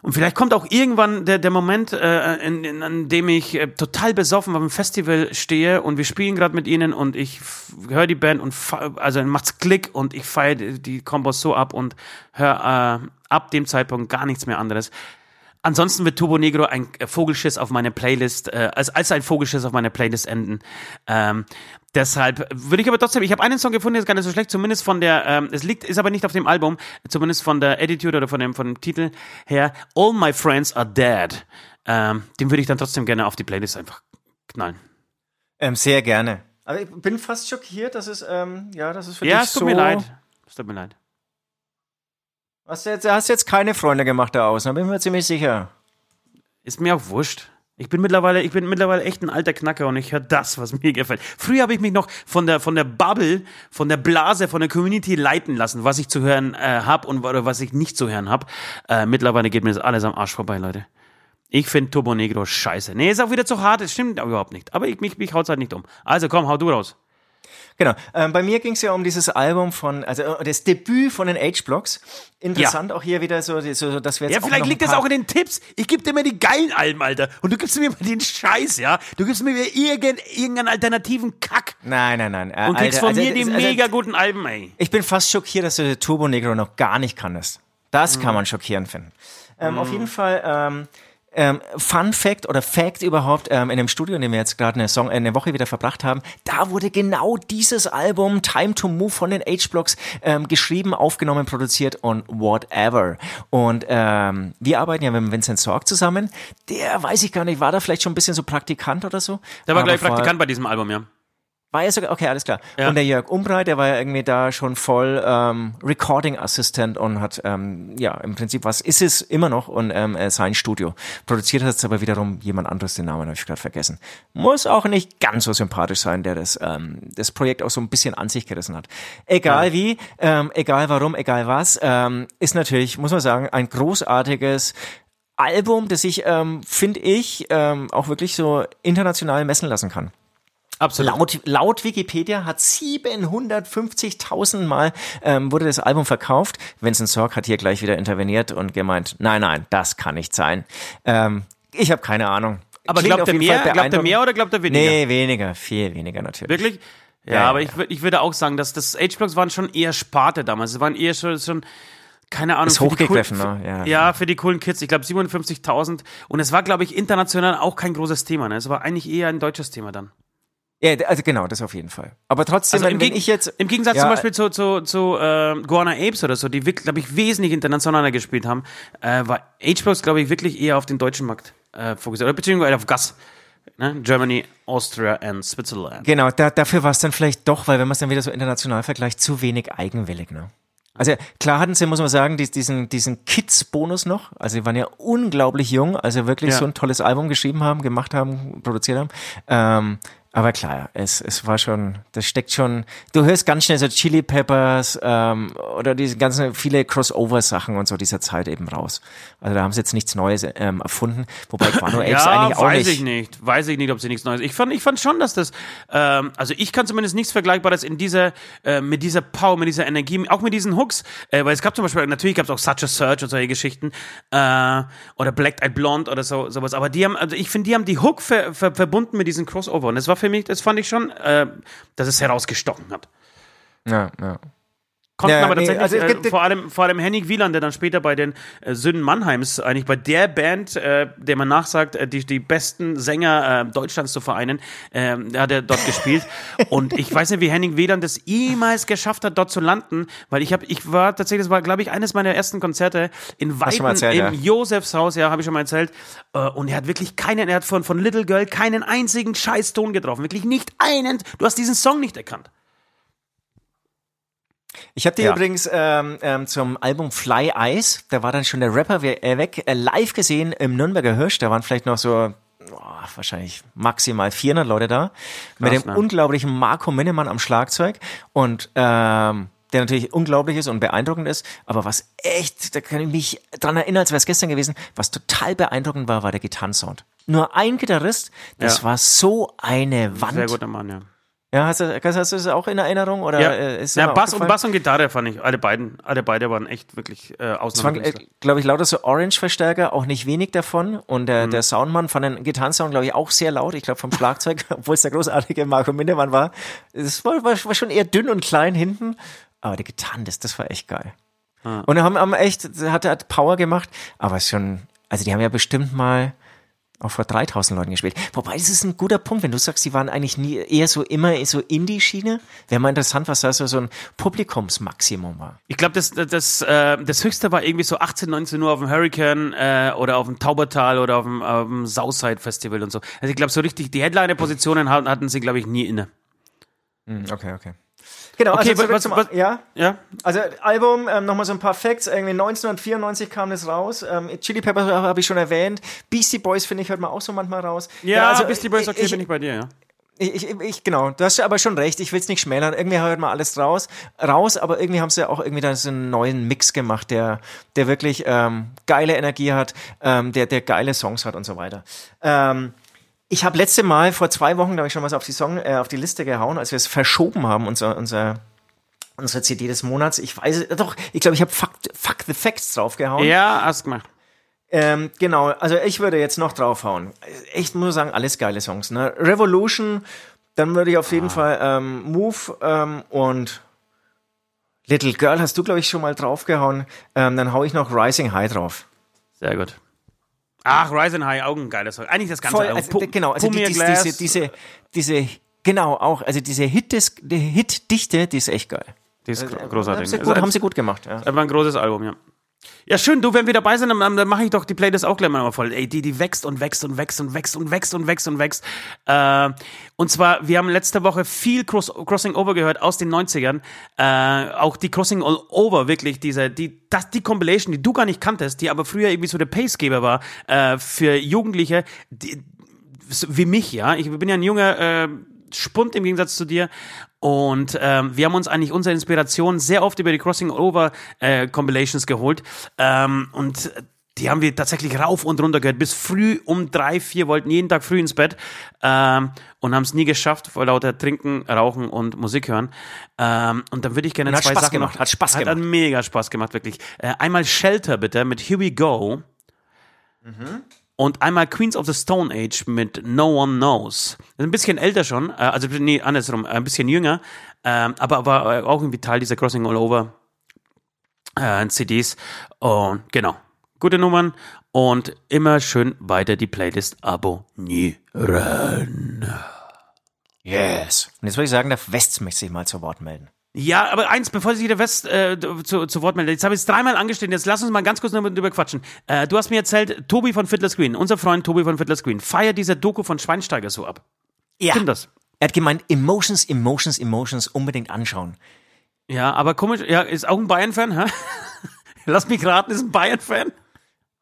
und vielleicht kommt auch irgendwann der, der Moment, äh, in, in, an dem ich äh, total besoffen auf dem Festival stehe und wir spielen gerade mit ihnen und ich höre die Band und also macht's Klick und ich feiere die, die Kombos so ab und höre äh, ab dem Zeitpunkt gar nichts mehr anderes. Ansonsten wird Turbo Negro ein äh, Vogelschiss auf meine Playlist, äh, als, als ein Vogelschiss auf meine Playlist enden. Ähm, deshalb würde ich aber trotzdem, ich habe einen Song gefunden, der ist gar nicht so schlecht, zumindest von der, ähm, es liegt, ist aber nicht auf dem Album, zumindest von der Attitude oder von dem, von dem Titel her. All My Friends Are Dead. Ähm, den würde ich dann trotzdem gerne auf die Playlist einfach knallen. Ähm, sehr gerne. Aber ich bin fast schockiert, dass es, ähm, ja, dass es für Ja, dich es tut so... mir leid. Es tut mir leid. Hast du jetzt, hast jetzt keine Freunde gemacht da außen, da bin ich mir ziemlich sicher. Ist mir auch wurscht. Ich bin mittlerweile, ich bin mittlerweile echt ein alter Knacker und ich höre das, was mir gefällt. Früher habe ich mich noch von der von der Bubble, von der Blase, von der Community leiten lassen, was ich zu hören äh, habe und oder was ich nicht zu hören habe. Äh, mittlerweile geht mir das alles am Arsch vorbei, Leute. Ich finde Turbo Negro scheiße. Nee, ist auch wieder zu hart, das stimmt überhaupt nicht. Aber ich, mich, mich haut's halt nicht um. Also komm, hau du raus. Genau. Ähm, bei mir ging es ja um dieses Album von, also äh, das Debüt von den H-Blocks. Interessant auch hier wieder so, so dass wir jetzt Ja, vielleicht liegt das auch in den Tipps. Ich gebe dir immer die geilen Alben, Alter. Und du gibst mir immer den Scheiß, ja? Du gibst mir irgendeinen, irgendeinen alternativen Kack. Nein, nein, nein. Äh, Und kriegst Alter, von mir also, die also, mega guten Alben, ey. Ich bin fast schockiert, dass du Turbo Negro noch gar nicht kanntest. Das Mhm. kann man schockierend finden. Ähm, Auf jeden Fall, ähm, ähm, Fun Fact oder Fact überhaupt, ähm, in dem Studio, in dem wir jetzt gerade eine, Song, äh, eine Woche wieder verbracht haben, da wurde genau dieses Album Time to Move von den H-Blocks ähm, geschrieben, aufgenommen, produziert und whatever. Und ähm, wir arbeiten ja mit Vincent Sorg zusammen. Der, weiß ich gar nicht, war da vielleicht schon ein bisschen so Praktikant oder so? Der war gleich Praktikant bei diesem Album, ja. War ja sogar, okay, alles klar. Ja. Und der Jörg Umbrei, der war ja irgendwie da schon voll ähm, Recording Assistant und hat, ähm, ja, im Prinzip was ist es immer noch und ähm, äh, sein Studio. Produziert hat es aber wiederum jemand anderes, den Namen habe ich gerade vergessen. Muss auch nicht ganz so sympathisch sein, der das, ähm, das Projekt auch so ein bisschen an sich gerissen hat. Egal wie, ähm, egal warum, egal was, ähm, ist natürlich, muss man sagen, ein großartiges Album, das sich, ähm, finde ich, ähm, auch wirklich so international messen lassen kann. Absolut. Laut, laut Wikipedia hat 750.000 Mal ähm, wurde das Album verkauft. Vincent Sorg hat hier gleich wieder interveniert und gemeint, nein, nein, das kann nicht sein. Ähm, ich habe keine Ahnung. Aber Klingt glaubt er mehr? Glaubt er mehr oder glaubt er weniger? Nee, weniger, viel weniger natürlich. Wirklich? Ja, Ja, aber ja, ich, ich würde auch sagen, dass das H-Blocks waren schon eher Sparte damals. Es waren eher schon, schon keine Ahnung. Ist für die hochgegriffen, ne? Ja. Ja, für die coolen Kids. Ich glaube 57.000. Und es war, glaube ich, international auch kein großes Thema. Ne? Es war eigentlich eher ein deutsches Thema dann. Ja, also genau, das auf jeden Fall. Aber trotzdem, Also wenn, im, wenn Geg ich jetzt im Gegensatz Ja, zum Beispiel zu, zu, zu äh, Guana Apes oder so, die, glaube ich, wesentlich internationaler gespielt haben, äh, war H-Blocks, glaube ich, wirklich eher auf den deutschen Markt äh, fokussiert. Oder beziehungsweise auf Gas. Ne? Germany, Austria and Switzerland. Genau, da, dafür war es dann vielleicht doch, weil wenn man es dann wieder so international vergleicht, zu wenig eigenwillig. Ne? Also klar hatten sie, muss man sagen, die, diesen, diesen Kids-Bonus noch. Also sie waren ja unglaublich jung, also wirklich Ja. so ein tolles Album geschrieben haben, gemacht haben, produziert haben. Ähm, aber klar, es, es war schon, das steckt schon, du hörst ganz schnell so Chili Peppers ähm, oder diese ganzen viele Crossover-Sachen und so dieser Zeit eben raus. Also da haben sie jetzt nichts Neues ähm, erfunden, wobei Guano Apes Ja, eigentlich auch weiß nicht. ich nicht. Weiß ich nicht, ob sie nichts Neues. Ich fand, ich fand schon, dass das, ähm, also ich kann zumindest nichts Vergleichbares in dieser, äh, mit dieser Power, mit dieser Energie, auch mit diesen Hooks, äh, weil es gab zum Beispiel, natürlich gab es auch Such a Search und solche Geschichten, äh, oder Black Eyed Blonde oder so, sowas, aber die haben, also ich finde, die haben die Hook ver, ver, verbunden mit diesen Crossover und das war für mich, das fand ich schon, äh, dass es herausgestochen hat. Ja, ja. Konnten Ja, aber nee, tatsächlich, also äh, vor allem, vor allem Henning Wieland, der dann später bei den äh, Sünden Mannheims, eigentlich bei der Band, äh, der man nachsagt, äh, die, die besten Sänger äh, Deutschlands zu vereinen, äh, hat er dort gespielt. Und ich weiß nicht, wie Henning Wieland das jemals geschafft hat, dort zu landen, weil ich habe, ich war tatsächlich, das war, glaube ich, eines meiner ersten Konzerte in Weiden erzählt, im ja. Josefshaus, ja, habe ich schon mal erzählt. Äh, und er hat wirklich keinen, er hat von, von Little Girl keinen einzigen Scheißton getroffen. Wirklich nicht einen. Du hast diesen Song nicht erkannt. Ich habe dir Ja. übrigens ähm, ähm, zum Album Fly Eyes, da war dann schon der Rapper äh, weg, äh, live gesehen im Nürnberger Hirsch. Da waren vielleicht noch so oh, wahrscheinlich maximal 400 Leute da. mit dem ne? unglaublichen Marco Minnemann am Schlagzeug. Und ähm, der natürlich unglaublich ist und beeindruckend ist. Aber was echt, da kann ich mich dran erinnern, als wäre es gestern gewesen, was total beeindruckend war, war der Gitarrensound. Nur ein Gitarrist, das Ja. war so eine Wand. Sehr guter Mann, ja. Ja, hast du, hast du das auch in Erinnerung? Oder Ja, äh, ist ja Bass, und? Bass und Gitarre fand ich, alle beiden, alle beide waren echt wirklich äh, Ausnahmekünstler. äh, glaube ich, lauter so Orange-Verstärker, auch nicht wenig davon. Und Mhm. der, der Soundmann von den Gitarrensound, glaube ich, auch sehr laut. Ich glaube, vom Schlagzeug, obwohl es der großartige Marco Mindermann war. Es war, war, war schon eher dünn und klein hinten. Aber die Gitarren, das, das war echt geil. Und haben, haben echt, hat, hat Power gemacht. Aber schon, also die haben ja bestimmt mal auch vor 3000 Leuten gespielt. Wobei, das ist ein guter Punkt, wenn du sagst, die waren eigentlich nie eher so immer so Indie-Schiene. Wäre mal interessant, was da so, so ein Publikumsmaximum war. Ich glaube, das, das, äh, das höchste war irgendwie so 18, 19 Uhr auf dem Hurricane äh, oder auf dem Taubertal oder auf dem, auf dem Southside Festival und so. Also ich glaube, so richtig, die Headliner-Positionen hatten, hatten sie, glaube ich, nie inne. Okay, okay. Genau, Okay, also was- zum, was- ja, Ja? also Album, ähm, nochmal so ein paar Facts, irgendwie 1994 kam das raus, ähm, Chili Peppers habe ich schon erwähnt, Beastie Boys finde ich hört man auch so manchmal raus. Ja, also Beastie Boys, okay, ich, bin ich bei dir, ja. ich, ich, ich, genau, du hast ja aber schon recht, ich will es nicht schmälern, irgendwie hört man alles raus, raus, aber irgendwie haben sie auch irgendwie da so einen neuen Mix gemacht, der, der wirklich ähm, geile Energie hat, ähm, der, der geile Songs hat und so weiter. Ähm, ich habe letzte Mal vor zwei Wochen, glaube ich, schon was auf die Song, äh, auf die Liste gehauen, als wir es verschoben haben, unser, unser unsere CD des Monats. Ich weiß es- doch, ich glaube, ich habe Fuck, Fuck the Facts draufgehauen. Ja, hast gemacht. Ähm, genau, also ich würde jetzt noch draufhauen. Echt muss ich sagen, alles geile Songs. Ne? Revolution, dann würde ich auf Ah. jeden Fall ähm, Move ähm, und Little Girl hast du, glaube ich, schon mal draufgehauen. Ähm, dann hau ich noch Rising High drauf. Sehr gut. Ach, Rise and High, auch ein geiler Song. Eigentlich das ganze Voll, Album. also, Pu- d- genau, also die, dies- diese, diese, diese, genau auch, also diese Hit, Hit-Dichte, die ist echt geil. Die ist Haben großartig. sie Ist gut, haben sie gut gemacht, ja. War ein großes Album, ja. Ja, schön, du, wenn wir dabei sind, dann, dann mache ich doch die Playlist auch gleich mal voll. Ey, die, die wächst und wächst und wächst und wächst und wächst und wächst und wächst. Äh, und zwar, wir haben letzte Woche viel Cross, Crossing Over gehört aus den 90ern. Äh, auch die Crossing All Over, wirklich, diese, die, das, die Compilation, die du gar nicht kanntest, die aber früher irgendwie so der Pacegeber war, äh, für Jugendliche, die, wie mich, ja. Ich bin ja ein junger äh, Spund im Gegensatz zu dir. Und ähm, wir haben uns eigentlich unsere Inspiration sehr oft über die Crossing Over äh, Compilations geholt. Ähm, und die haben wir tatsächlich rauf und runter gehört. Bis früh um drei, vier wollten jeden Tag früh ins Bett ähm, und haben es nie geschafft, vor lauter Trinken, Rauchen und Musik hören. Ähm, und dann würde ich gerne Und hat zwei Spaß Sachen gemacht, noch. hat Spaß Hat gemacht. mega Spaß gemacht, wirklich. Äh, einmal Shelter bitte mit Here We Go. Und einmal Queens of the Stone Age mit No One Knows. Ein bisschen älter schon, äh, also nee, andersrum, äh, ein bisschen jünger, ähm, aber war äh, auch irgendwie Teil dieser Crossing All Over CDs. Und genau, gute Nummern und immer schön weiter die Playlist abonnieren. Yes. Und jetzt würde ich sagen, der West möchte sich mal zu Wort melden. Ja, aber eins, bevor sich der West äh, zu, zu Wort meldet, jetzt habe ich es dreimal angestellt, jetzt lass uns mal ganz kurz noch drüber quatschen. Äh, du hast mir erzählt, Tobi von Fiddler's Green, unser Freund Tobi von Fiddler's Green, feiert diese Doku von Schweinsteiger so ab. Ja. Stimmt das? Er hat gemeint, Emotions, Emotions, Emotions unbedingt anschauen. Ja, aber komisch, ja, ist auch ein Bayern-Fan, hä? Lass mich raten, ist ein Bayern-Fan?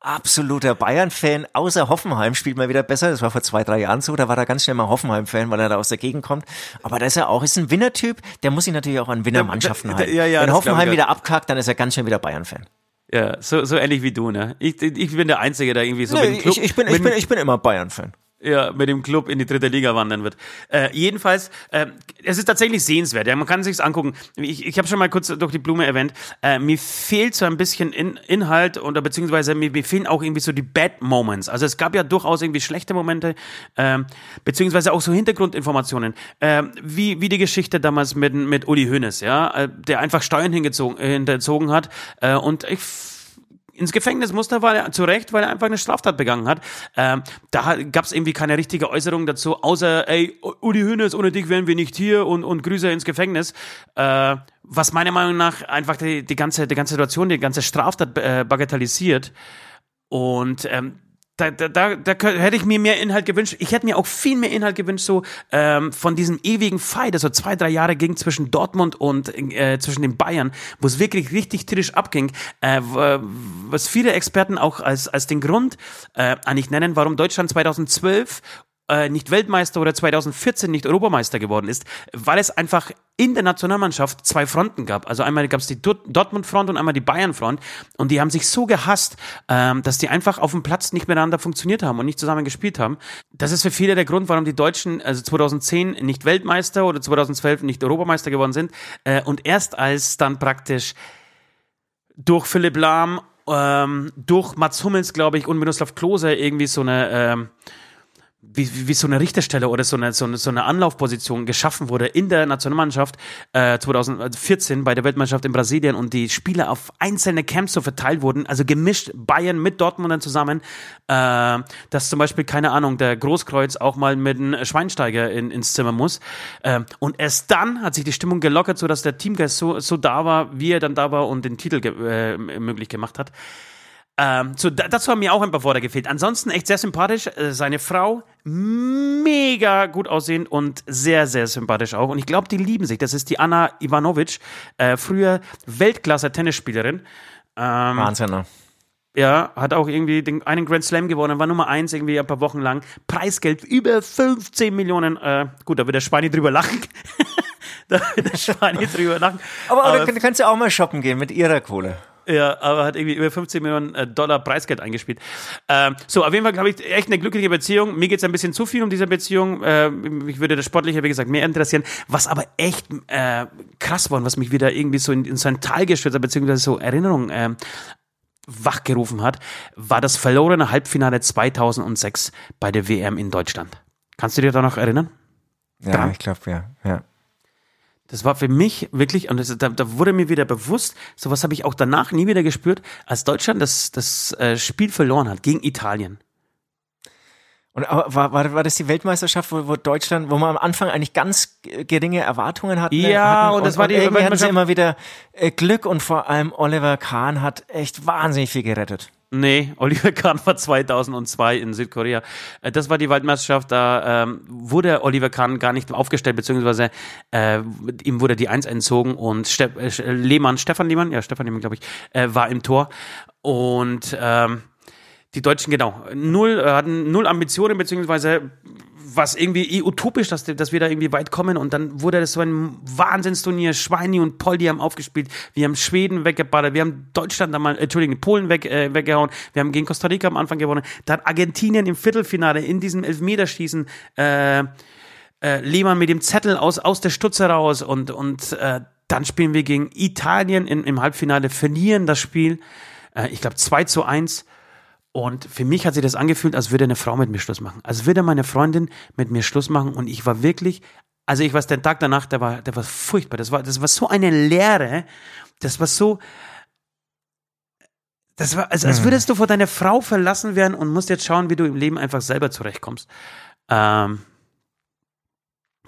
Absoluter Bayern-Fan, außer Hoffenheim spielt mal wieder besser. Das war vor zwei, drei Jahren so. Da war er ganz schnell mal Hoffenheim-Fan, weil er da aus der Gegend kommt. Aber da ist er auch, ist ein Winnertyp. Der muss sich natürlich auch an Winnermannschaften halten. ja, ja, Wenn Hoffenheim wieder abkackt, dann ist er ganz schnell wieder Bayern-Fan. Ja, so, so ähnlich wie du, ne? Ich, ich bin der Einzige, der irgendwie so Nö, mit dem Club, ich, ich, bin, ich, bin, ich bin immer Bayern-Fan. Ja, mit dem Club in die dritte Liga wandern wird. Äh, jedenfalls, äh, es ist tatsächlich sehenswert. Ja, man kann sich's angucken. Ich, ich habe schon mal kurz durch die Blume erwähnt. Äh, mir fehlt so ein bisschen in, Inhalt oder beziehungsweise mir, mir fehlen auch irgendwie so die Bad Moments. Also es gab ja durchaus irgendwie schlechte Momente, ähm, beziehungsweise auch so Hintergrundinformationen, ähm, wie wie die Geschichte damals mit mit Uli Hoeneß, ja, äh, der einfach Steuern hingezogen, äh, hinterzogen hat äh, und ich ins Gefängnis musste, weil er zu Recht, weil er einfach eine Straftat begangen hat. Ähm, da gab es irgendwie keine richtige Äußerung dazu, außer ey, Uli Hoeneß, ohne dich wären wir nicht hier und, und Grüße ins Gefängnis. Äh, was meiner Meinung nach einfach die, die ganze die ganze Situation, die ganze Straftat äh, bagatellisiert. Und ähm, da, da, da, da hätte ich mir mehr Inhalt gewünscht. Ich hätte mir auch viel mehr Inhalt gewünscht, so ähm, von diesem ewigen Fight, das so zwei, drei Jahre ging zwischen Dortmund und äh, zwischen den Bayern, wo es wirklich richtig tierisch abging, äh, was viele Experten auch als, als den Grund äh, eigentlich nennen, warum Deutschland 2012 äh, nicht Weltmeister oder 2014 nicht Europameister geworden ist, weil es einfach in der Nationalmannschaft zwei Fronten gab. Also einmal gab es die Dort- Dortmund-Front und einmal die Bayern-Front und die haben sich so gehasst, ähm, dass die einfach auf dem Platz nicht miteinander funktioniert haben und nicht zusammen gespielt haben. Das ist für viele der Grund, warum die Deutschen also 2010 nicht Weltmeister oder 2012 nicht Europameister geworden sind äh, und erst als dann praktisch durch Philipp Lahm, ähm, durch Mats Hummels, glaube ich, und Miroslav Klose irgendwie so eine ähm, wie, wie, so eine Richterstelle oder so eine, so eine, so eine Anlaufposition geschaffen wurde in der Nationalmannschaft äh, 2014 bei der Weltmeisterschaft in Brasilien und die Spieler auf einzelne Camps so verteilt wurden, also gemischt Bayern mit Dortmundern zusammen, äh, dass zum Beispiel, keine Ahnung, der Großkreuz auch mal mit einem Schweinsteiger in, ins Zimmer muss. Äh, und erst dann hat sich die Stimmung gelockert, sodass der Teamgeist so, so da war, wie er dann da war und den Titel äh, möglich gemacht hat. Ähm, so, da, dazu haben mir auch ein paar Worte gefehlt. Ansonsten echt sehr sympathisch. Äh, seine Frau mega gut aussehend und sehr, sehr sympathisch auch. Und ich glaube, die lieben sich. Das ist die Anna Ivanovic, äh, früher Weltklasse-Tennisspielerin. Ähm, Wahnsinn, ne? ja, hat auch irgendwie den, einen Grand Slam gewonnen, war Nummer eins irgendwie ein paar Wochen lang. Preisgeld über 15 Millionen. Äh, gut, da wird der Spani drüber lachen. da wird der Spani drüber lachen. Aber, aber da kannst du auch mal shoppen gehen mit ihrer Kohle. Ja, aber hat irgendwie über 15 Millionen äh, Dollar Preisgeld eingespielt. Ähm, so, auf jeden Fall habe ich echt eine glückliche Beziehung. Mir geht's ein bisschen zu viel um diese Beziehung. Äh, mich würde das Sportliche, wie gesagt, mehr interessieren. Was aber echt äh, krass war und was mich wieder irgendwie so in, in so ein Tal gestürzt hat, beziehungsweise so Erinnerungen ähm, wachgerufen hat, war das verlorene Halbfinale 2006 bei der WM in Deutschland. Kannst du dir da noch erinnern? Ja, Dran. ich glaube, ja. ja. Das war für mich wirklich, und das, da, da wurde mir wieder bewusst, sowas habe ich auch danach nie wieder gespürt, als Deutschland das, das äh, Spiel verloren hat gegen Italien. Und war, war, war das die Weltmeisterschaft, wo, wo Deutschland, wo man am Anfang eigentlich ganz geringe Erwartungen hatten? Ja, hatten und das war die irgendwie hatten sie immer wieder äh, Glück und vor allem Oliver Kahn hat echt wahnsinnig viel gerettet. Nee, Oliver Kahn war 2002 in Südkorea. Äh, Das war die Weltmeisterschaft, da ähm, wurde Oliver Kahn gar nicht aufgestellt, beziehungsweise äh, ihm wurde die Eins entzogen und Ste äh, Lehmann, Stefan Lehmann, ja, Stefan Lehmann, glaube ich, äh, war im Tor. Und ähm, Die Deutschen, genau. Null, äh, hatten null Ambitionen, beziehungsweise was irgendwie eh utopisch, dass, dass wir da irgendwie weit kommen. Und dann wurde das so ein Wahnsinnsturnier. Schweini und Poldi haben aufgespielt. Wir haben Schweden weggeballert. Wir haben Deutschland einmal, Entschuldigung, Polen weg, äh, weggehauen. Wir haben gegen Costa Rica am Anfang gewonnen. Dann Argentinien im Viertelfinale in diesem Elfmeterschießen. Äh, äh, Lehmann mit dem Zettel aus, aus der Stutze raus und, und äh, dann spielen wir gegen Italien in, im Halbfinale, verlieren das Spiel. Äh, ich glaube 2 zu 1. Und für mich hat sich das angefühlt, als würde eine Frau mit mir Schluss machen. Als würde meine Freundin mit mir Schluss machen. Und ich war wirklich, also ich weiß, den Tag danach, der war, der war furchtbar. Das war, das war so eine Leere. Das war so, das war, als, als mhm. würdest du vor deiner Frau verlassen werden und musst jetzt schauen, wie du im Leben einfach selber zurechtkommst. Ähm,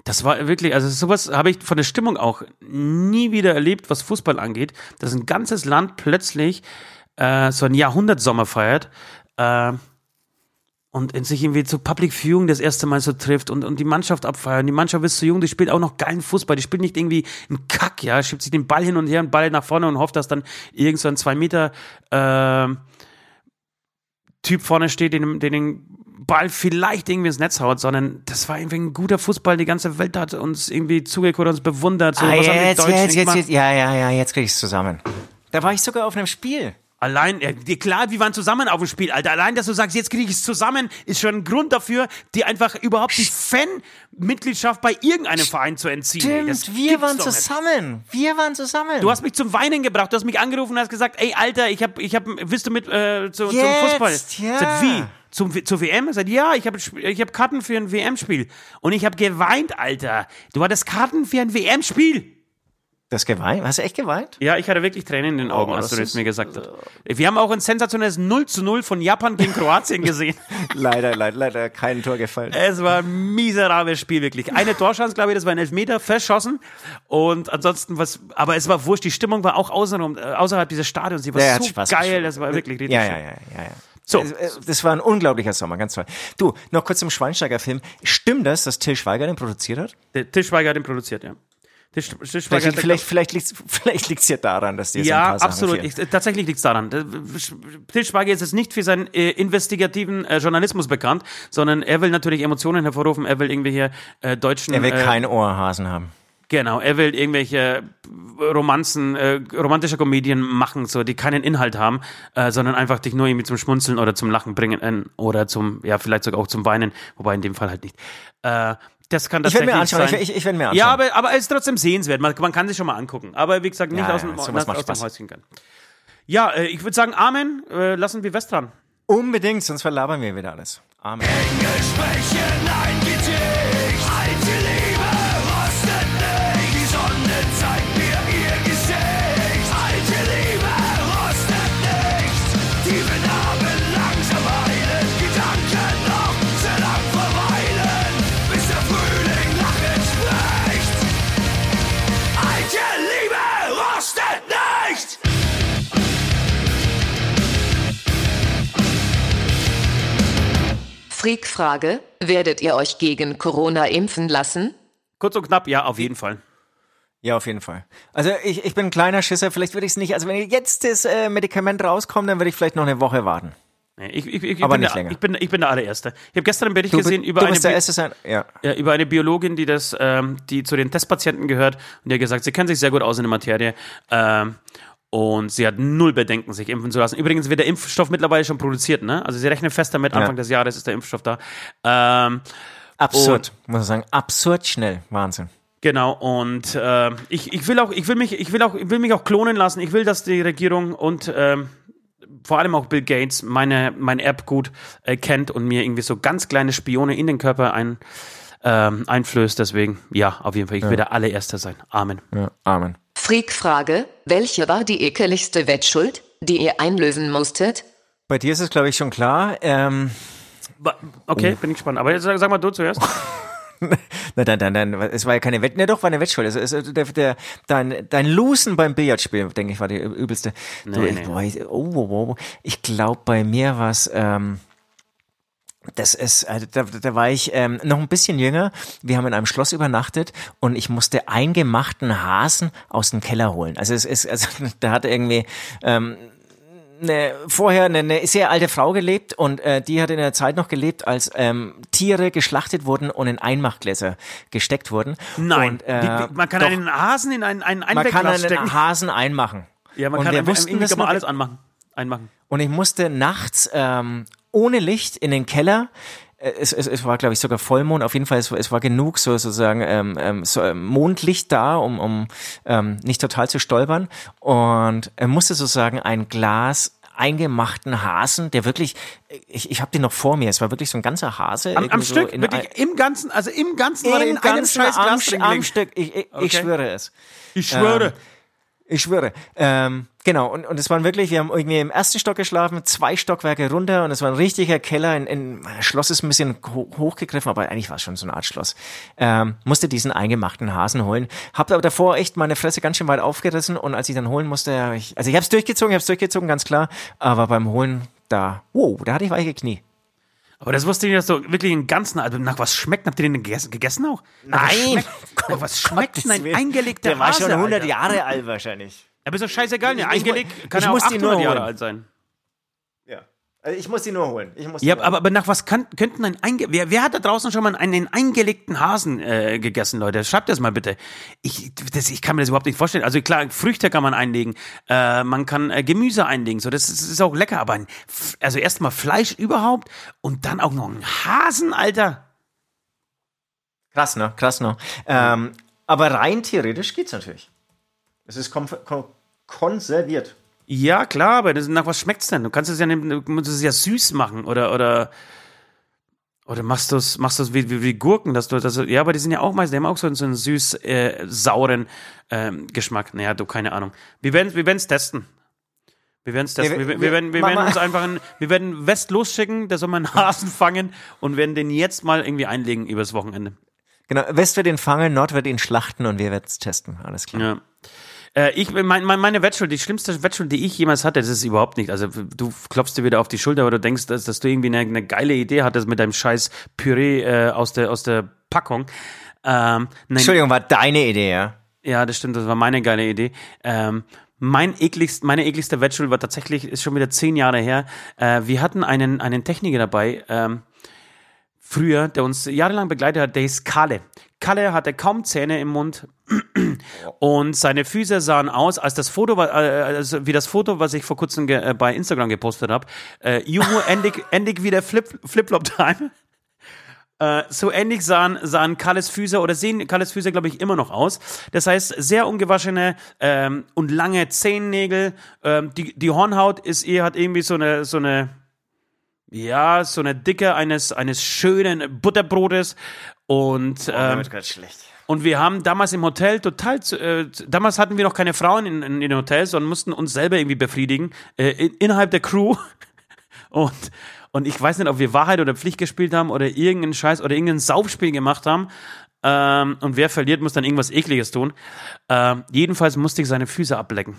das war wirklich, also sowas habe ich von der Stimmung auch nie wieder erlebt, was Fußball angeht, dass ein ganzes Land plötzlich äh, so ein Jahrhundertsommer feiert äh, und in sich irgendwie zu Public Viewing das erste Mal so trifft und, und die Mannschaft abfeiern. Die Mannschaft ist so jung, die spielt auch noch geilen Fußball. Die spielt nicht irgendwie einen Kack, ja, schiebt sich den Ball hin und her und Ball nach vorne und hofft, dass dann irgend so ein zwei Meter äh, Typ vorne steht, den, den den Ball vielleicht irgendwie ins Netz haut, sondern das war irgendwie ein guter Fußball. Die ganze Welt hat uns irgendwie zugeguckt, uns bewundert. So, ah, jetzt, jetzt, jetzt, jetzt, ja, ja, ja, jetzt krieg ich's zusammen. Da war ich sogar auf einem Spiel. Allein, ja, klar, wir waren zusammen auf dem Spiel, Alter. Allein, dass du sagst, jetzt kriege ich es zusammen, ist schon ein Grund dafür, dir einfach überhaupt die Fan-Mitgliedschaft bei irgendeinem Verein zu entziehen. Stimmt, das wir waren zusammen. Nicht. Wir waren zusammen. Du hast mich zum Weinen gebracht. Du hast mich angerufen und hast gesagt, ey, Alter, ich hab, ich hab, willst du mit äh, zu, jetzt, zum Fußball? Ja. Sag, wie? Zum, zur WM? Sagt, ja, ich habe ich hab Karten für ein WM-Spiel. Und ich habe geweint, Alter. Du hattest Karten für ein WM-Spiel. Das geweint? Hast du echt geweint? Ja, ich hatte wirklich Tränen in den Augen, oh, als du das mir gesagt hast. Wir haben auch ein sensationelles 0 zu 0 von Japan gegen Kroatien gesehen. leider, leider, leider kein Tor gefallen. Es war ein miserables Spiel, wirklich. Eine Torschance, glaube ich, das war ein Elfmeter, verschossen. Und ansonsten was, aber es war wurscht, die Stimmung war auch außerhalb, äh, außerhalb dieses Stadions. Die war ja, so Spaß geil, das war wirklich richtig ja, ja, ja, ja, ja. So. Das war ein unglaublicher Sommer, ganz toll. Du, noch kurz zum Schweinsteiger-Film. Stimmt das, dass Till Schweiger den produziert hat? Der Till Schweiger hat den produziert, ja. Vielleicht, vielleicht, vielleicht liegt es vielleicht liegt's ja daran, dass die Ja, absolut. Ich, tatsächlich liegt es daran. Til Schweiger ist jetzt nicht für seinen äh, investigativen äh, Journalismus bekannt, sondern er will natürlich Emotionen hervorrufen. Er will irgendwelche äh, deutschen. Er will äh, kein Ohrhasen haben. Genau, er will irgendwelche Romanzen, äh, romantische Komödien machen, so die keinen Inhalt haben, äh, sondern einfach dich nur irgendwie zum Schmunzeln oder zum Lachen bringen äh, oder zum, ja, vielleicht sogar auch zum Weinen, wobei in dem Fall halt nicht. Äh, das kann tatsächlich ich mir anschauen, sein. Ich, ich, ich werde mir anschauen. Ja, aber, aber es ist trotzdem sehenswert. Man, man kann sich schon mal angucken. Aber wie gesagt, nicht ja, aus dem, ja, aus, aus dem Häuschen kann. Ja, äh, ich würde sagen, Amen. Äh, lassen wir West dran. Unbedingt, sonst verlabern wir wieder alles. Amen. Englisch sprechen, ein Gedicht. Freak-Frage: Werdet ihr euch gegen Corona impfen lassen? Kurz und knapp, ja, auf jeden Fall. Ja, auf jeden Fall. Also ich, ich bin ein kleiner Schisser, vielleicht würde ich es nicht, also wenn jetzt das äh, Medikament rauskommt, dann würde ich vielleicht noch eine Woche warten. Ich, ich, ich, Aber nicht der, länger. Ich bin, ich bin der allererste. Ich habe gestern einen Bericht du, gesehen über eine, sein, ja. ja. über eine Biologin, die das, ähm, die zu den Testpatienten gehört und die hat gesagt, sie kennt sich sehr gut aus in der Materie. Ähm, und sie hat null Bedenken, sich impfen zu lassen. Übrigens wird der Impfstoff mittlerweile schon produziert, ne? Also sie rechnen fest damit, Anfang ja. des Jahres ist der Impfstoff da. Ähm, absurd, muss man sagen. Absurd schnell. Wahnsinn. Genau, und äh, ich, ich will auch, ich will mich, ich will auch, ich will mich auch klonen lassen. Ich will, dass die Regierung und ähm, vor allem auch Bill Gates meine, mein Erbgut äh, kennt und mir irgendwie so ganz kleine Spione in den Körper ein, ähm, einflößt. Deswegen, ja, auf jeden Fall, ich ja. will der allererste sein. Amen. Ja, Amen. Freak-Frage: Welche war die ekeligste Wettschuld, die ihr einlösen musstet? Bei dir ist es, glaube ich, schon klar. Ähm, okay, oh. bin ich gespannt. Aber jetzt sag, sag mal du zuerst. nein, nein, nein, nein, es war ja keine Wette, ne, doch, war eine Wettschuld. Also, also der, der, dein, dein Losen beim Billardspiel, denke ich, war die übelste. Nee, du, nee. Boah, ich, oh, oh, oh, ich glaube, bei mir war es, ähm, das ist, also da, da war ich ähm, noch ein bisschen jünger. Wir haben in einem Schloss übernachtet und ich musste eingemachten Hasen aus dem Keller holen. Also es ist, also da hat irgendwie ähm, eine, vorher eine, eine sehr alte Frau gelebt und äh, die hat in der Zeit noch gelebt, als ähm, Tiere geschlachtet wurden und in Einmachgläser gesteckt wurden. Nein, und, äh, wie, wie, man kann doch, einen Hasen in ein, ein man kann einen stecken. Hasen einmachen. Ja, man und kann wir einfach, wussten irgendwie das kann man nur- alles anmachen. Einmachen. Und ich musste nachts ähm, ohne Licht in den Keller. Äh, Es, es, es war, glaube ich, sogar Vollmond. Auf jeden Fall, es, war- es war genug so sozusagen ähm, ähm, so, ähm, Mondlicht da, um, um ähm, nicht total zu stolpern. Und er musste sozusagen ein Glas eingemachten Hasen, der wirklich, ich, ich habe den noch vor mir, es war wirklich so ein ganzer Hase. Am, am so Stück, wirklich im Ganzen, also im Ganzen war der ein, in im einem ganzen scheiß am, Glas am gelegen. Stück, ich, ich, Okay. ich schwöre es. Ich schwöre. Ich schwöre. Ähm, genau, und, und es waren wirklich, wir haben irgendwie im ersten Stock geschlafen, zwei Stockwerke runter und es war ein richtiger Keller. Ein, ein Schloss ist ein bisschen ho hochgegriffen, aber eigentlich war es schon so eine Art Schloss. Ähm, musste diesen eingemachten Hasen holen. Hab aber davor echt meine Fresse ganz schön weit aufgerissen und als ich dann holen musste, ich, also ich habe es durchgezogen, ich habe es durchgezogen, ganz klar, aber beim Holen da, wow, da hatte ich weiche Knie. Aber das wusste ich nicht, dass du wirklich einen ganzen, also nach was schmeckt, habt ihr den gegessen, gegessen auch? Nach was Nein. schmeckt, nach was schmeckt denn ein eingelegter Der war Hase, schon 100 Alter? Jahre alt wahrscheinlich. Aber ist doch scheißegal, ne? Eingelegt kann ich ja auch muss die 800 nur Jahre alt sein. Also ich muss die nur holen. Ich muss Ja, aber, aber nach was kann, könnten ein einge wer, wer hat da draußen schon mal einen eingelegten Hasen äh, gegessen, Leute? Schreibt das mal bitte. Ich, das, ich kann mir das überhaupt nicht vorstellen. Also klar, Früchte kann man einlegen, äh, man kann äh, Gemüse einlegen, so das ist, das ist auch lecker. Aber ein, also erstmal Fleisch überhaupt und dann auch noch ein Hasen, Alter. Krass, ne? Krass, ne? Ähm, aber rein theoretisch geht's natürlich. Es ist kon kon konserviert. Ja, klar, aber das, nach was schmeckt's denn? Du kannst es ja, du musst es ja süß machen oder oder oder machst du es machst du's wie, wie, wie Gurken, dass du das ja, aber die sind ja auch meist, die haben auch so, einen- so einen süß äh, sauren ähm, Geschmack. Naja, du keine Ahnung. Wir werden wir werden's testen. Wir werden es testen. Wir, wir- wir, werden, wir Mama- werden uns einfach einen, wir werden West losschicken, der soll mal einen Hasen fangen und werden den jetzt mal irgendwie einlegen übers Wochenende. Genau, West wird ihn fangen, Nord wird ihn schlachten und wir werden's testen. Alles klar. Ja. Äh, ich, mein, mein, meine Wettschuld, die schlimmste Wettschuld, die ich jemals hatte, das ist überhaupt nicht. Also du klopfst dir wieder auf die Schulter, weil du denkst, dass, dass du irgendwie eine, eine geile Idee hattest mit deinem scheiß Püree äh, aus, der, aus der Packung. Ähm, nein, Entschuldigung, war deine Idee, ja? ja, das stimmt, das war meine geile Idee. Ähm, mein ekligst, meine ekligste Wettschuld war tatsächlich, ist schon wieder zehn Jahre her. Äh, wir hatten einen, einen Techniker dabei, ähm, früher, der uns jahrelang begleitet hat, der hieß Kalle. Kalle hatte kaum Zähne im Mund und seine Füße sahen aus, als das Foto, war, äh, also wie das Foto, was ich vor kurzem äh, bei Instagram gepostet habe. Äh, Juhu, endlich, endlich wieder Flip, Flip-Flop-Time. Äh, so ähnlich sahen, sahen Kalles Füße oder sehen Kalles Füße, glaube ich, immer noch aus. Das heißt, sehr ungewaschene ähm, und lange Zehennägel. Ähm, die, die Hornhaut ist eher, hat irgendwie so eine, so eine, ja, so eine Dicke eines, eines schönen Butterbrotes. Und, ähm, gerade schlecht. und wir haben damals im Hotel total, zu- äh, damals hatten wir noch keine Frauen in, in, in den Hotels, sondern mussten uns selber irgendwie befriedigen, äh, in, innerhalb der Crew. Und, und ich weiß nicht, ob wir Wahrheit oder Pflicht gespielt haben oder irgendeinen Scheiß oder irgendein Saufspiel gemacht haben. Ähm, und wer verliert, muss dann irgendwas Ekliges tun. Ähm, jedenfalls musste ich seine Füße ablecken.